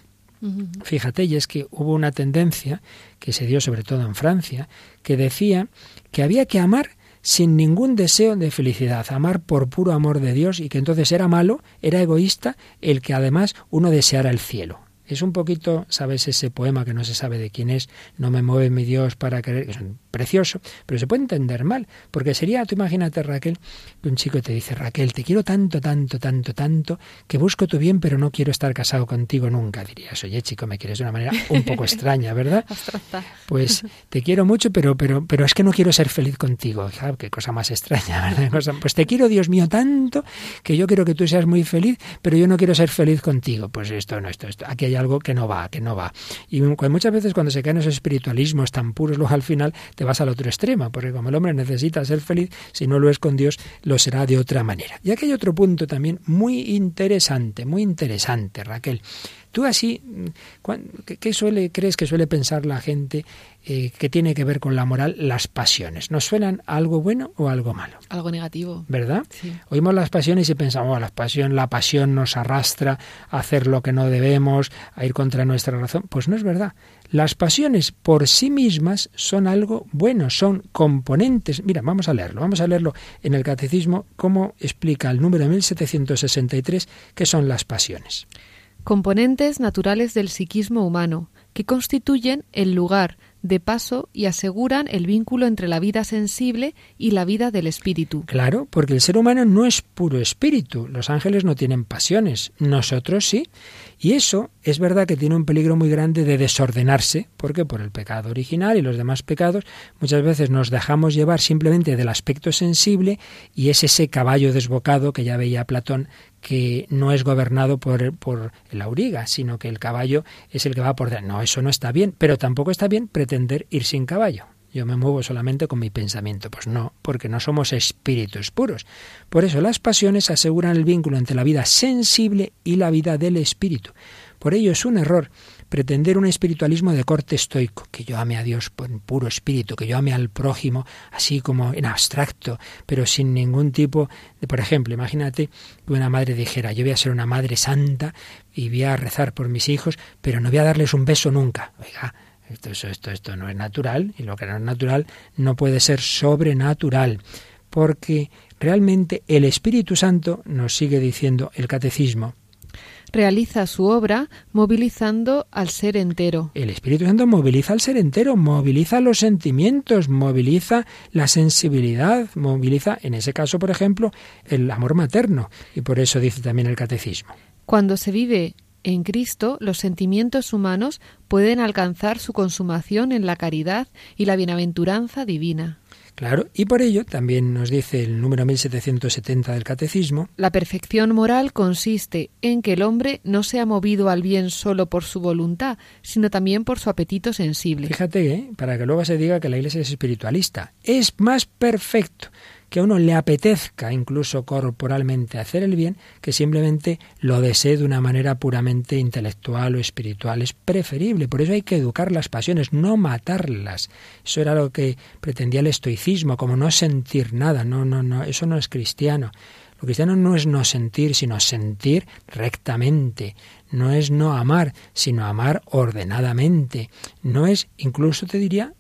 [SPEAKER 1] Fíjate, y es que hubo una tendencia que se dio sobre todo en Francia, que decía que había que amar sin ningún deseo de felicidad, amar por puro amor de Dios y que entonces era malo, era egoísta el que además uno deseara el cielo. Es un poquito, ¿sabes? Ese poema que no se sabe de quién es, No me mueve mi Dios para querer, que es un precioso, pero se puede entender mal, porque sería, tú imagínate, Raquel, que un chico te dice, Raquel, te quiero tanto, tanto, tanto, tanto, que busco tu bien, pero no quiero estar casado contigo nunca. Dirías, oye, chico, me quieres de una manera un poco extraña, ¿verdad? Pues te quiero mucho, pero, pero, pero es que no quiero ser feliz contigo. Hija, qué cosa más extraña, ¿verdad? Pues te quiero, Dios mío, tanto, que yo quiero que tú seas muy feliz, pero yo no quiero ser feliz contigo. Pues esto no, esto, esto. Aquí hay algo que no va, que no va. Y muchas veces cuando se caen esos espiritualismos tan puros, luego al final te vas al otro extremo, porque como el hombre necesita ser feliz, si no lo es con Dios, lo será de otra manera. Y aquí hay otro punto también muy interesante, muy interesante, Raquel. Tú así, ¿qué suele, crees que suele pensar la gente eh, que tiene que ver con la moral? Las pasiones. ¿Nos suenan algo bueno o algo malo?
[SPEAKER 3] Algo negativo.
[SPEAKER 1] ¿Verdad?
[SPEAKER 3] Sí.
[SPEAKER 1] Oímos las pasiones y pensamos, oh, la pasión, la pasión nos arrastra a hacer lo que no debemos, a ir contra nuestra razón. Pues no es verdad. Las pasiones por sí mismas son algo bueno, son componentes. Mira, vamos a leerlo, vamos a leerlo en el Catecismo, cómo explica el número 1763 qué son las pasiones.
[SPEAKER 3] Componentes naturales del psiquismo humano, que constituyen el lugar de paso y aseguran el vínculo entre la vida sensible y la vida del espíritu.
[SPEAKER 1] Claro, porque el ser humano no es puro espíritu. Los ángeles no tienen pasiones, nosotros sí. Y eso es verdad que tiene un peligro muy grande de desordenarse, porque por el pecado original y los demás pecados muchas veces nos dejamos llevar simplemente del aspecto sensible y es ese caballo desbocado que ya veía Platón que no es gobernado por, por el auriga, sino que el caballo es el que va por delante. No, eso no está bien, pero tampoco está bien pretender ir sin caballo. Yo me muevo solamente con mi pensamiento. Pues no, porque no somos espíritus puros. Por eso las pasiones aseguran el vínculo entre la vida sensible y la vida del espíritu. Por ello es un error pretender un espiritualismo de corte estoico, que yo ame a Dios por puro espíritu, que yo ame al prójimo así como en abstracto, pero sin ningún tipo de, por ejemplo, imagínate que una madre dijera, yo voy a ser una madre santa y voy a rezar por mis hijos, pero no voy a darles un beso nunca. Oiga, esto, esto, esto no es natural y lo que no es natural no puede ser sobrenatural, porque realmente el Espíritu Santo nos sigue diciendo el catecismo,
[SPEAKER 3] Realiza su obra movilizando al ser entero.
[SPEAKER 1] El Espíritu Santo moviliza al ser entero, moviliza los sentimientos, moviliza la sensibilidad, moviliza, en ese caso, por ejemplo, el amor materno. Y por eso dice también el catecismo.
[SPEAKER 3] Cuando se vive En Cristo los sentimientos humanos pueden alcanzar su consumación en la caridad y la bienaventuranza divina.
[SPEAKER 1] Claro, y por ello también nos dice el número 1770 del Catecismo,
[SPEAKER 3] La perfección moral consiste en que el hombre no sea movido al bien solo por su voluntad, sino también por su apetito sensible.
[SPEAKER 1] fíjate, ¿eh? para que luego se diga que la Iglesia es espiritualista, es más perfecto que a uno le apetezca incluso corporalmente hacer el bien que simplemente lo desee de una manera puramente intelectual o espiritual. Es preferible, por eso hay que educar las pasiones, no matarlas. Eso era lo que pretendía el estoicismo, como no sentir nada. No, no, no, eso no es cristiano. Lo cristiano no es no sentir, sino sentir rectamente. No es no amar, sino amar ordenadamente. No es, incluso te diría,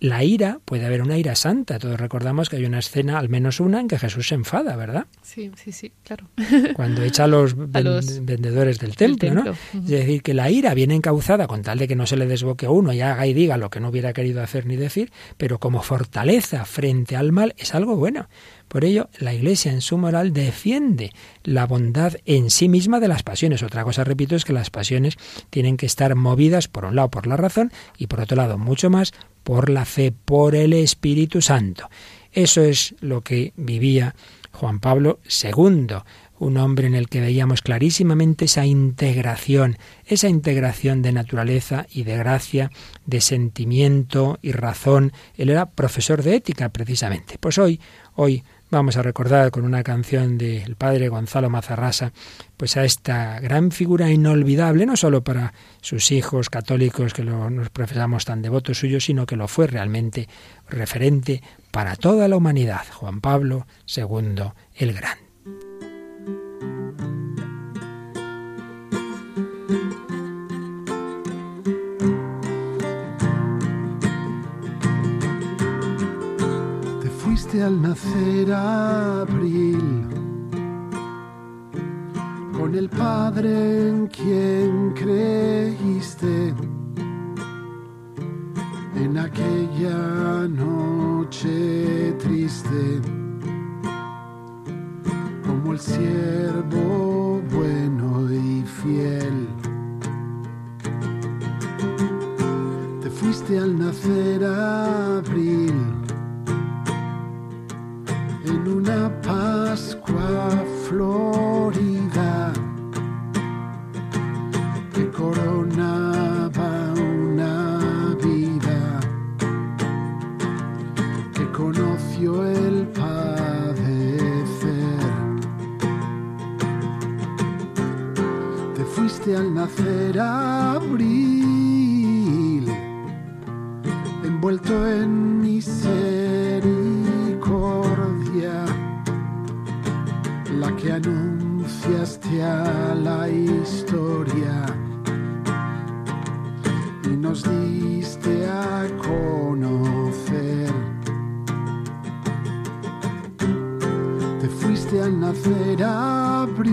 [SPEAKER 1] la ira, puede haber una ira santa. Todos recordamos que hay una escena, al menos una, en que Jesús se enfada, ¿verdad?
[SPEAKER 3] Sí, sí, sí, claro.
[SPEAKER 1] Cuando echa a los,
[SPEAKER 3] A
[SPEAKER 1] ven-
[SPEAKER 3] los-
[SPEAKER 1] vendedores del templo, ¿no? Es decir, que la ira viene encauzada con tal de que no se le desboque a uno y haga y diga lo que no hubiera querido hacer ni decir, pero como fortaleza frente al mal es algo bueno. Por ello, la Iglesia en su moral defiende la bondad en sí misma de las pasiones. Otra cosa, repito, es que las pasiones tienen que estar movidas, por un lado, por la razón y por otro lado, mucho más, por la fe, por el Espíritu Santo. Eso es lo que vivía Juan Pablo II, un hombre en el que veíamos clarísimamente esa integración, esa integración de naturaleza y de gracia, de sentimiento y razón. Él era profesor de ética, precisamente. Pues hoy, hoy vamos a recordar con una canción del padre Gonzalo Mazarrasa, pues a esta gran figura inolvidable, no solo para sus hijos católicos que nos profesamos tan devotos suyos, sino que lo fue realmente referente para toda la humanidad, Juan Pablo II el Gran.
[SPEAKER 6] Te fuiste al nacer abril. Con el Padre en quien creíste. En aquella noche triste. Como el siervo bueno y fiel. Te fuiste al nacer abril una Pascua florida que coronaba una vida que conoció el padecer. Te fuiste al nacer abril envuelto en misericordia, anunciaste a la historia y nos diste a conocer. Te fuiste al nacer abril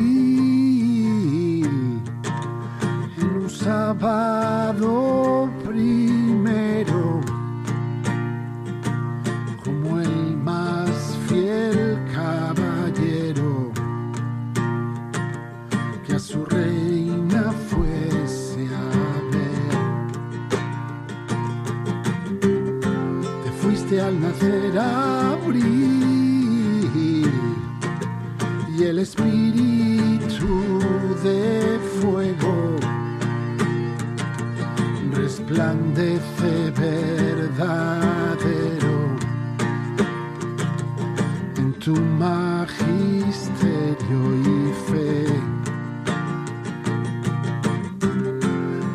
[SPEAKER 6] en un sábado resplandece verdadero en tu magisterio y fe.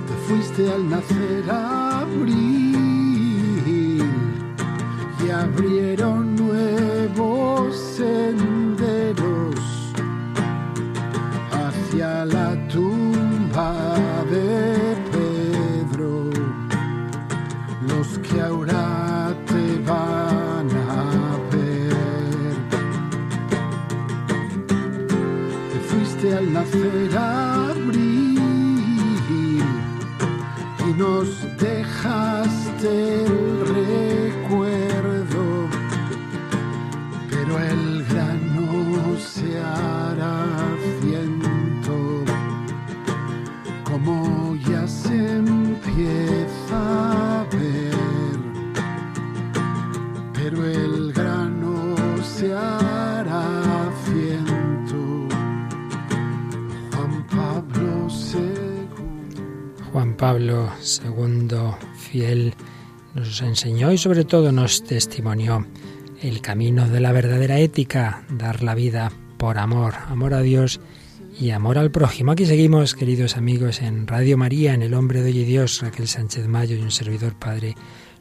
[SPEAKER 6] Te fuiste al nacer abril y abrieron fuiste nos
[SPEAKER 1] enseñó y sobre todo nos testimonió el camino de la verdadera ética, dar la vida por amor, amor a Dios y amor al prójimo. Aquí seguimos, queridos amigos, en Radio María, en El Hombre de Hoy Dios, Raquel Sánchez Mayo y un servidor padre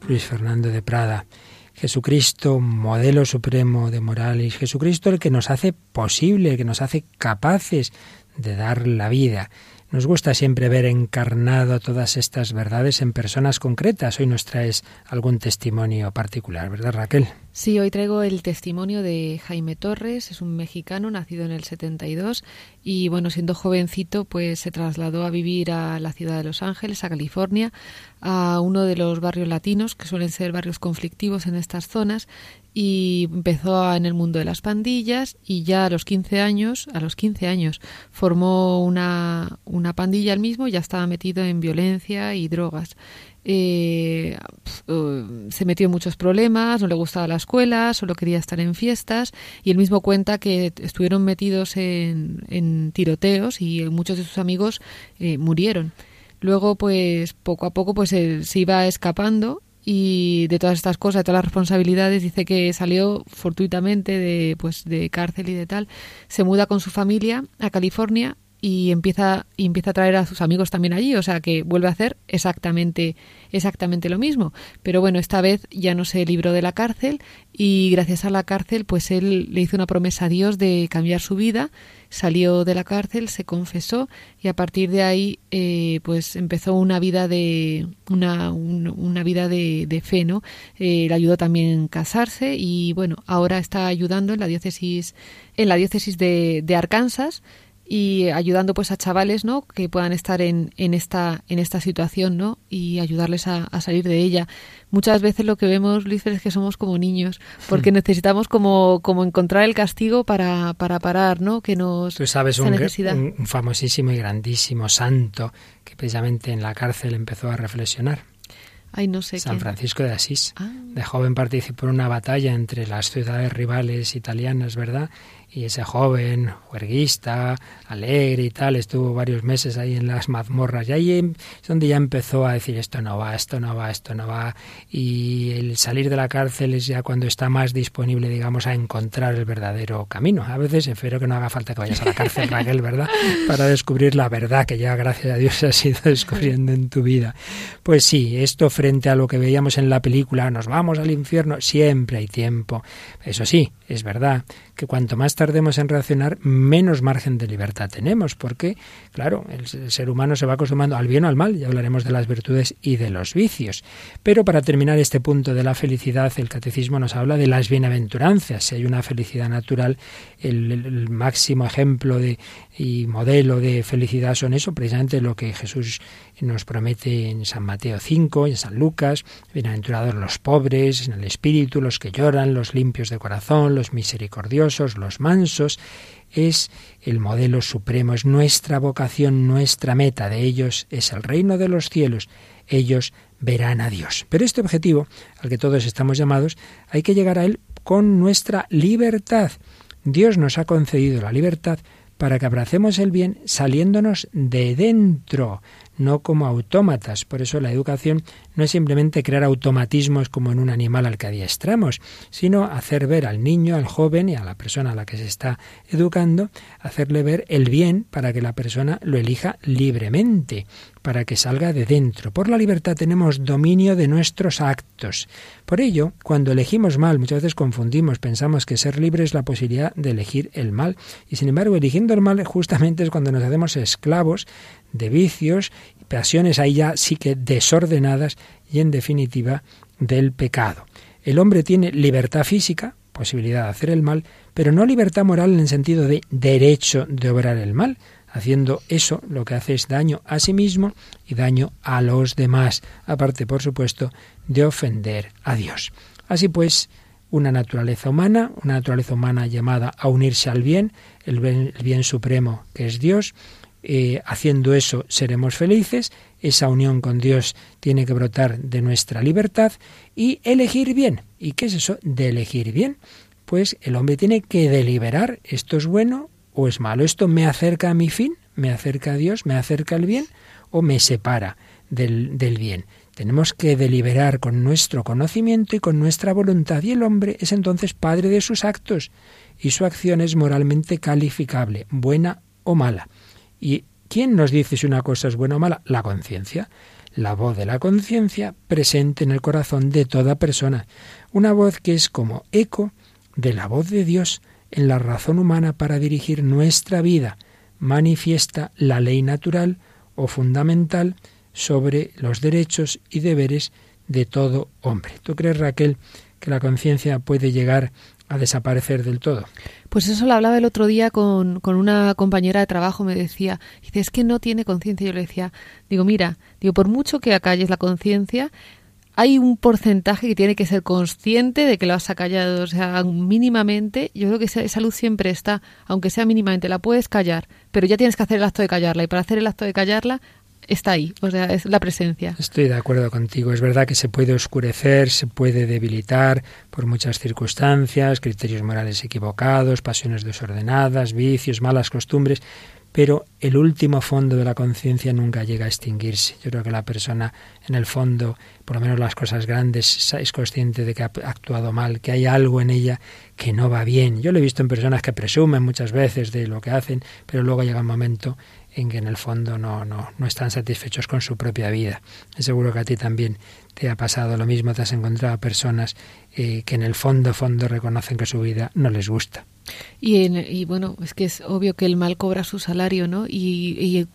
[SPEAKER 1] Luis Fernando de Prada. Jesucristo, modelo supremo de moral, y Jesucristo el que nos hace posible, el que nos hace capaces de dar la vida. Nos gusta siempre ver encarnado todas estas verdades en personas concretas. Hoy nos traes algún testimonio particular, ¿verdad Raquel?
[SPEAKER 3] Sí, hoy traigo el testimonio de Jaime Torres, es un mexicano nacido en el 72 y bueno, siendo jovencito pues se trasladó a vivir a la ciudad de Los Ángeles, a California, a uno de los barrios latinos que suelen ser barrios conflictivos en estas zonas y empezó en el mundo de las pandillas y ya a los 15 años, a los 15 años formó una, una pandilla el mismo, ya estaba metido en violencia y drogas eh, uh, se metió en muchos problemas, no le gustaba la escuela, solo quería estar en fiestas y él mismo cuenta que estuvieron metidos en, tiroteos y muchos de sus amigos eh, murieron. Luego, pues poco a poco, pues él se iba escapando y de todas estas cosas, de todas las responsabilidades, dice que salió fortuitamente de, pues, de cárcel y de tal, se muda con su familia a California y empieza, y empieza a traer a sus amigos también allí, o sea que vuelve a hacer exactamente, exactamente lo mismo. Pero bueno, esta vez ya no se libró de la cárcel y gracias a la cárcel pues él le hizo una promesa a Dios de cambiar su vida, salió de la cárcel, se confesó y a partir de ahí eh, pues empezó una vida de una, una vida de, de, fe, ¿no? Eh, le ayudó también a casarse y bueno, ahora está ayudando en la diócesis en la diócesis de, de Arkansas y ayudando pues a chavales no que puedan estar en, en esta en esta situación no y ayudarles a, salir de ella muchas veces lo que vemos Luis es que somos como niños porque hmm. necesitamos como como encontrar el castigo para, para parar no que nos
[SPEAKER 1] tú sabes un, un, famosísimo y grandísimo santo que precisamente en la cárcel empezó a reflexionar
[SPEAKER 3] Ay, no sé
[SPEAKER 1] San Francisco de Asís. Ah. De joven participó en una batalla entre las ciudades rivales italianas, ¿verdad? Y ese joven, juerguista, alegre y tal, estuvo varios meses ahí en las mazmorras y ahí es donde ya empezó a decir esto no va, esto no va, esto no va y el salir de la cárcel es ya cuando está más disponible, digamos, a encontrar el verdadero camino. A veces espero que no haga falta que vayas a la cárcel, Raquel, ¿verdad? Para descubrir la verdad que ya, gracias a Dios, has ido descubriendo en tu vida. Pues sí, esto frente a lo que veíamos en la película, nos vamos al infierno, siempre hay tiempo. Eso sí, es verdad que cuanto más tardemos en reaccionar, menos margen de libertad tenemos, porque, claro, el ser humano se va acostumbrando al bien o al mal, ya hablaremos de las virtudes y de los vicios. Pero para terminar este punto de la felicidad, el catecismo nos habla de las bienaventuranzas. Si hay una felicidad natural, el, el máximo ejemplo de, y modelo de felicidad son eso, precisamente lo que Jesús nos promete en San Mateo 5, en San Lucas, bienaventurados los pobres, en el espíritu, los que lloran, los limpios de corazón, los misericordiosos, los mansos, es el modelo supremo, es nuestra vocación, nuestra meta de ellos es el reino de los cielos. Ellos verán a Dios. Pero este objetivo, al que todos estamos llamados, hay que llegar a él con nuestra libertad. Dios nos ha concedido la libertad para que abracemos el bien saliéndonos de dentro, no como autómatas. Por eso la educación no es simplemente crear automatismos como en un animal al que adiestramos, sino hacer ver al niño, al joven y a la persona a la que se está educando, hacerle ver el bien para que la persona lo elija libremente, para que salga de dentro. Por la libertad tenemos dominio de nuestros actos. Por ello, cuando elegimos mal, muchas veces confundimos, pensamos que ser libre es la posibilidad de elegir el mal, y sin embargo, eligiendo el mal justamente es cuando nos hacemos esclavos de vicios, pasiones ahí ya sí que desordenadas y en definitiva del pecado. El hombre tiene libertad física, posibilidad de hacer el mal, pero no libertad moral en el sentido de derecho de obrar el mal. Haciendo eso, lo que hace es daño a sí mismo y daño a los demás, aparte, por supuesto, de ofender a Dios. Así pues, una naturaleza humana, una naturaleza humana llamada a unirse al bien, el bien, supremo que es Dios, eh, haciendo eso seremos felices, esa unión con Dios tiene que brotar de nuestra libertad y elegir bien. ¿Y qué es eso de elegir bien? Pues el hombre tiene que deliberar, esto es bueno o es malo, esto me acerca a mi fin, me acerca a Dios, me acerca al bien o me separa del, del bien. Tenemos que deliberar con nuestro conocimiento y con nuestra voluntad, y el hombre es entonces padre de sus actos, y su acción es moralmente calificable, buena o mala. ¿Y quién nos dice si una cosa es buena o mala? La conciencia. La voz de la conciencia presente en el corazón de toda persona. Una voz que es como eco de la voz de Dios en la razón humana para dirigir nuestra vida. Manifiesta la ley natural o fundamental sobre los derechos y deberes de todo hombre. ¿Tú crees, Raquel, que la conciencia puede llegar a desaparecer del todo?
[SPEAKER 3] Pues eso lo hablaba el otro día con, con una compañera de trabajo, me decía, dice, es que no tiene conciencia. Yo le decía, digo, mira, digo, por mucho que acalles la conciencia, hay un porcentaje que tiene que ser consciente de que lo has acallado, o sea, mínimamente, yo creo que esa, esa luz siempre está, aunque sea mínimamente, la puedes callar, pero ya tienes que hacer el acto de callarla, y para hacer el acto de callarla está ahí, o sea, es la presencia.
[SPEAKER 1] Estoy de acuerdo contigo. Es verdad que se puede oscurecer, se puede debilitar por muchas circunstancias, criterios morales equivocados, pasiones desordenadas, vicios, malas costumbres, pero el último fondo de la conciencia nunca llega a extinguirse. Yo creo que la persona, en el fondo, por lo menos las cosas grandes, es consciente de que ha actuado mal, que hay algo en ella que no va bien. Yo lo he visto en personas que presumen muchas veces de lo que hacen, pero luego llega un momento en que en el fondo no, no, no están satisfechos con su propia vida. Seguro que a ti también te ha pasado lo mismo, te has encontrado personas eh, que en el fondo, fondo reconocen que su vida no les gusta.
[SPEAKER 3] Y, en- y bueno, es que es obvio que el mal cobra su salario, ¿no? Y, y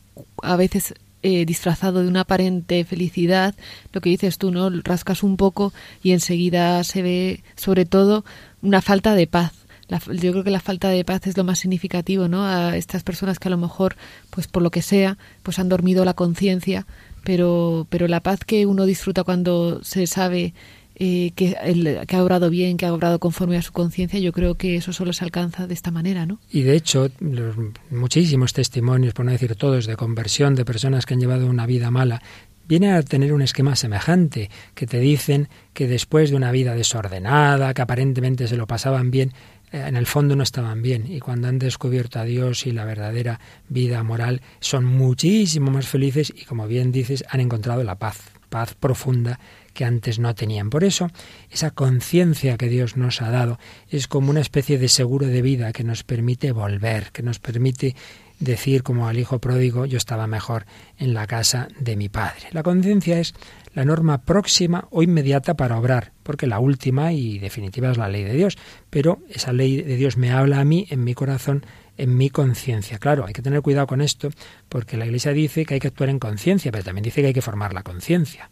[SPEAKER 3] a veces eh, disfrazado de una aparente felicidad, lo que dices tú, ¿no? Rascas un poco y enseguida se ve, sobre todo, una falta de paz. La- yo creo que la falta de paz es lo más significativo, ¿no? A estas personas que a lo mejor, pues por lo que sea, pues han dormido la conciencia, pero, pero la paz que uno disfruta cuando se sabe eh, que, el- que ha obrado bien, que ha obrado conforme a su conciencia, yo creo que eso solo se alcanza de esta manera, ¿no?
[SPEAKER 1] Y de hecho, los muchísimos testimonios, por no decir todos, de conversión de personas que han llevado una vida mala, vienen a tener un esquema semejante, que te dicen que después de una vida desordenada, que aparentemente se lo pasaban bien, en el fondo no estaban bien. Y cuando han descubierto a Dios y la verdadera vida moral, son muchísimo más felices y, como bien dices, han encontrado la paz, paz profunda que antes no tenían. Por eso, esa conciencia que Dios nos ha dado es como una especie de seguro de vida que nos permite volver, que nos permite decir como al hijo pródigo, yo estaba mejor en la casa de mi padre. La conciencia es la norma próxima o inmediata para obrar, porque la última y definitiva es la ley de Dios, pero esa ley de Dios me habla a mí en mi corazón, en mi conciencia. Claro, hay que tener cuidado con esto, porque la Iglesia dice que hay que actuar en conciencia, pero también dice que hay que formar la conciencia.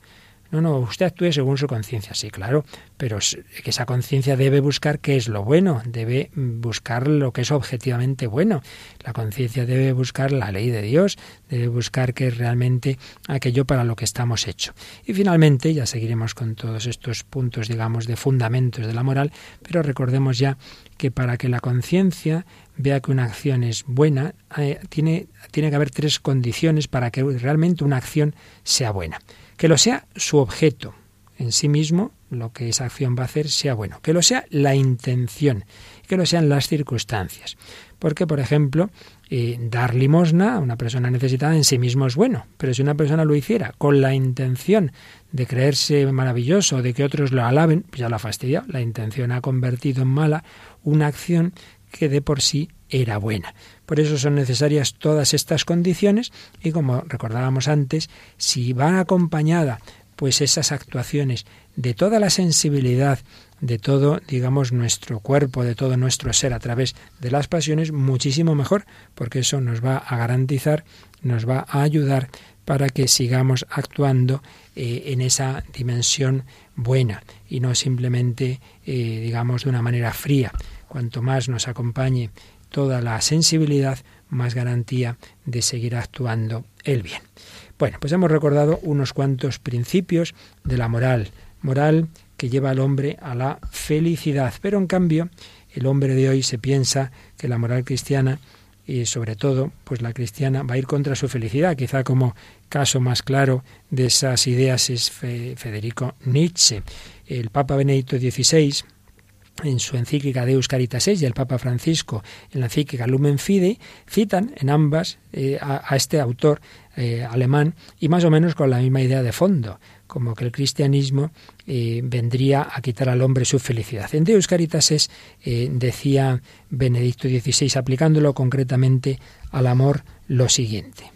[SPEAKER 1] No, no, usted actúe según su conciencia, sí, claro, pero que esa conciencia debe buscar qué es lo bueno, debe buscar lo que es objetivamente bueno. La conciencia debe buscar la ley de Dios, debe buscar qué es realmente aquello para lo que estamos hechos. Y finalmente, ya seguiremos con todos estos puntos, digamos, de fundamentos de la moral, pero recordemos ya que para que la conciencia vea que una acción es buena, eh, tiene, tiene que haber tres condiciones para que realmente una acción sea buena. Que lo sea su objeto en sí mismo, lo que esa acción va a hacer sea bueno. Que lo sea la intención, que lo sean las circunstancias. Porque, por ejemplo, eh, dar limosna a una persona necesitada en sí mismo es bueno, pero si una persona lo hiciera con la intención de creerse maravilloso, de que otros lo alaben, pues ya la ha fastidiado. La intención ha convertido en mala una acción que de por sí era buena. Por eso son necesarias todas estas condiciones y como recordábamos antes, si va acompañada pues esas actuaciones de toda la sensibilidad de todo, digamos, nuestro cuerpo, de todo nuestro ser a través de las pasiones, muchísimo mejor, porque eso nos va a garantizar, nos va a ayudar para que sigamos actuando eh, en esa dimensión buena y no simplemente, eh, digamos, de una manera fría. Cuanto más nos acompañe toda la sensibilidad, más garantía de seguir actuando el bien. Bueno, pues hemos recordado unos cuantos principios de la moral, moral que lleva al hombre a la felicidad, pero en cambio el hombre de hoy se piensa que la moral cristiana y sobre todo, pues la cristiana va a ir contra su felicidad. Quizá como caso más claro de esas ideas es Fe- Federico Nietzsche. El Papa Benedicto XVI en su encíclica Deus Caritas y el Papa Francisco en la encíclica Lumen Fidei, citan en ambas eh, a, este autor eh, alemán y más o menos con la misma idea de fondo, como que el cristianismo eh, vendría a quitar al hombre su felicidad. En Deus Caritas eh, decía Benedicto XVI, aplicándolo concretamente al amor, lo siguiente.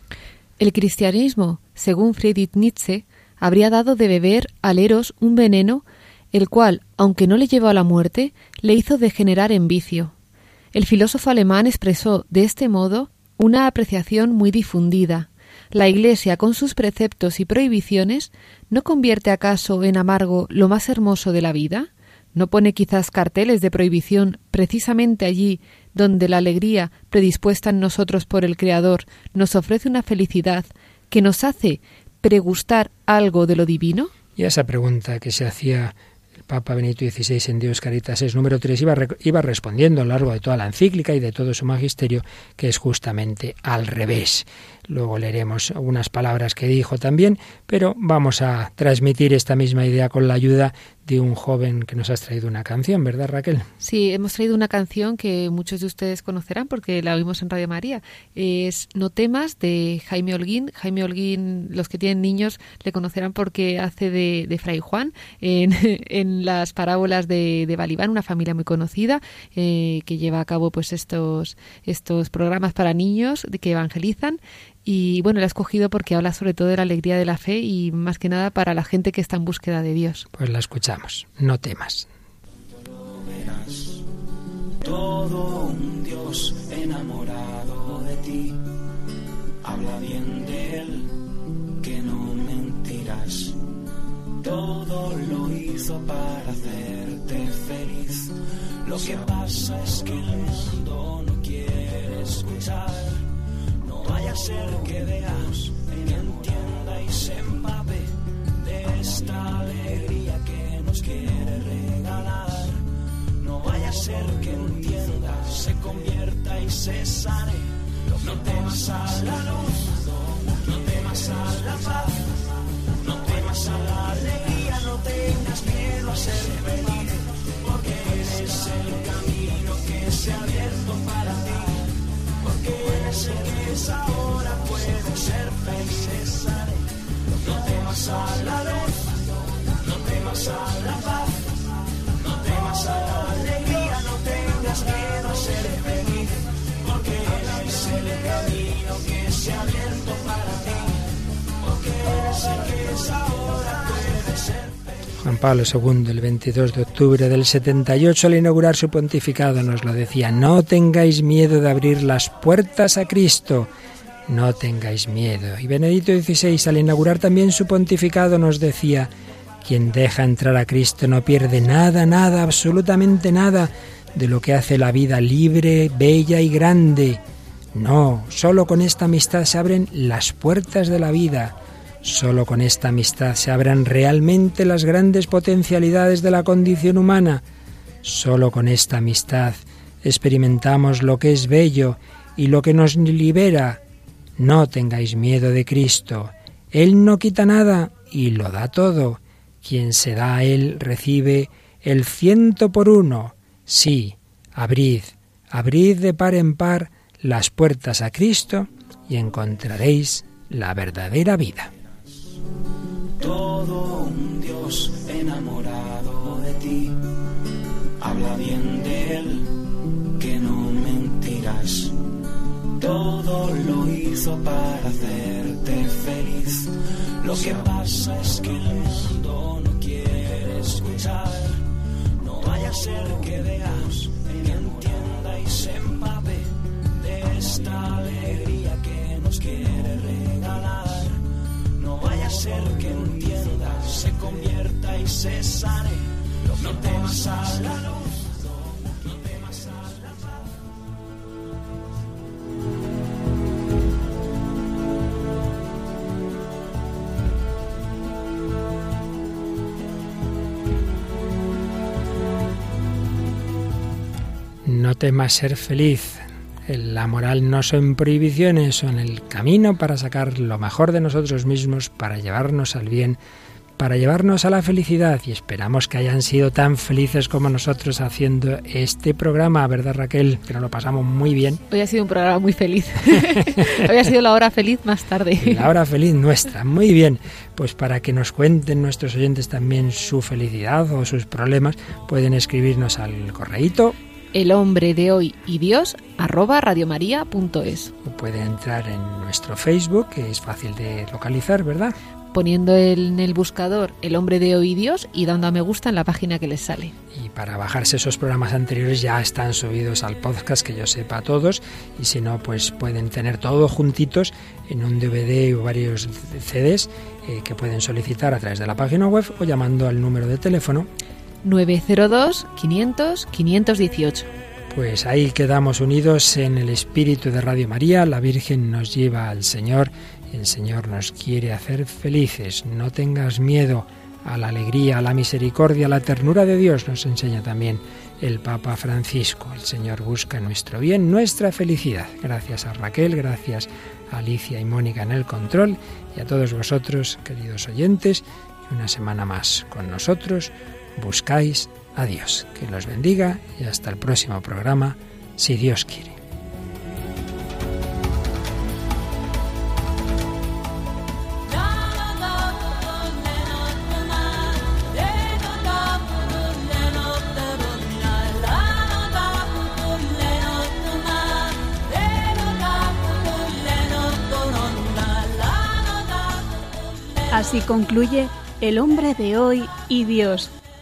[SPEAKER 3] El cristianismo, según Friedrich Nietzsche, habría dado de beber al Eros un veneno el cual, aunque no le llevó a la muerte, le hizo degenerar en vicio. El filósofo alemán expresó de este modo una apreciación muy difundida. La Iglesia, con sus preceptos y prohibiciones, ¿no convierte acaso en amargo lo más hermoso de la vida? ¿No pone quizás carteles de prohibición precisamente allí donde la alegría predispuesta en nosotros por el Creador nos ofrece una felicidad que nos hace pregustar algo de lo divino?
[SPEAKER 1] Y esa pregunta que se hacía Papa Benito XVI en Dios Caritas es número 3 iba, iba respondiendo a lo largo de toda la encíclica y de todo su magisterio que es justamente al revés. Luego leeremos algunas palabras que dijo también, pero vamos a transmitir esta misma idea con la ayuda de un joven que nos has traído una canción, ¿verdad Raquel?
[SPEAKER 3] Sí, hemos traído una canción que muchos de ustedes conocerán porque la oímos en Radio María. Es No temas de Jaime Holguín. Jaime Holguín, los que tienen niños le conocerán porque hace de, de Fray Juan en, en, las parábolas de, de Balibán, una familia muy conocida eh, que lleva a cabo pues estos, estos programas para niños que evangelizan y bueno, la he escogido porque habla sobre todo de la alegría de la fe y más que nada para la gente que está en búsqueda de Dios.
[SPEAKER 1] Pues la escuchamos, no temas.
[SPEAKER 7] Verás todo un Dios enamorado de ti. Habla bien de él, que no mentirás. Todo lo hizo para hacerte feliz. Lo que pasa es que el mundo no quiere escuchar. No vaya a ser que veas, que entienda y se empape de esta alegría que nos quiere regalar. No vaya a ser que entienda, se convierta y se sane. No temas a la luz, no temas a la paz, no temas a la alegría, no tengas miedo a ser feliz, porque eres el camino que se ha abierto para ti, porque eres el que es ahora puede ser sane. No temas a la luz, no temas a la paz, no temas a la alegría, no tengas miedo a ser feliz, porque eres el camino que se ha abierto para ti, porque eres el que es ahora
[SPEAKER 1] Juan Pablo II, el 22 de octubre del 78, al inaugurar su pontificado, nos lo decía, no tengáis miedo de abrir las puertas a Cristo, no tengáis miedo. Y Benedicto XVI, al inaugurar también su pontificado, nos decía, quien deja entrar a Cristo no pierde nada, nada, absolutamente nada de lo que hace la vida libre, bella y grande. No, solo con esta amistad se abren las puertas de la vida. Solo con esta amistad se abran realmente las grandes potencialidades de la condición humana. Solo con esta amistad experimentamos lo que es bello y lo que nos libera. No tengáis miedo de Cristo. Él no quita nada y lo da todo. Quien se da a Él recibe el ciento por uno. Sí, abrid, abrid de par en par las puertas a Cristo y encontraréis la verdadera vida
[SPEAKER 7] todo un Dios enamorado de ti. Habla bien de él, que no mentirás. Todo lo hizo para hacerte feliz. Lo que pasa es que el mundo no quiere escuchar. No vaya a ser que veas, que entienda y se empape de esta alegría que nos quiere regalar. Vaya a ser que entienda, se convierta y se sane. No temas a la luz. No temas
[SPEAKER 1] ser feliz. La moral no son prohibiciones, son el camino para sacar lo mejor de nosotros mismos, para llevarnos al bien para llevarnos a la felicidad y esperamos que hayan sido tan felices como nosotros haciendo este programa, ¿verdad Raquel? Que nos lo pasamos muy bien.
[SPEAKER 3] Hoy ha sido un programa muy feliz. Hoy ha sido la hora feliz más tarde.
[SPEAKER 1] La hora feliz nuestra, muy bien. Pues para que nos cuenten nuestros oyentes también su felicidad o sus problemas, pueden escribirnos al correíto
[SPEAKER 3] El hombre de hoy y Dios arroba radiomaria.es.
[SPEAKER 1] o pueden entrar en nuestro Facebook, que es fácil de localizar, ¿verdad?
[SPEAKER 3] Poniendo en el buscador el hombre de hoy y Dios y dando a me gusta en la página que les sale.
[SPEAKER 1] Y para bajarse esos programas anteriores ya están subidos al podcast, que yo sepa a todos, y si no, pues pueden tener todo juntitos en un DVD o varios CDs eh, que pueden solicitar a través de la página web o llamando al número de teléfono
[SPEAKER 3] 902 500 518.
[SPEAKER 1] Pues ahí quedamos unidos en el espíritu de Radio María, la Virgen nos lleva al Señor, el Señor nos quiere hacer felices, no tengas miedo a la alegría, a la misericordia, a la ternura de Dios, nos enseña también el Papa Francisco. El Señor busca nuestro bien, nuestra felicidad. Gracias a Raquel, gracias a Alicia y Mónica en el control y a todos vosotros, queridos oyentes, una semana más con nosotros buscáis a Dios. Que los bendiga y hasta el próximo programa, si Dios quiere.
[SPEAKER 2] Así concluye El hombre de hoy y Dios,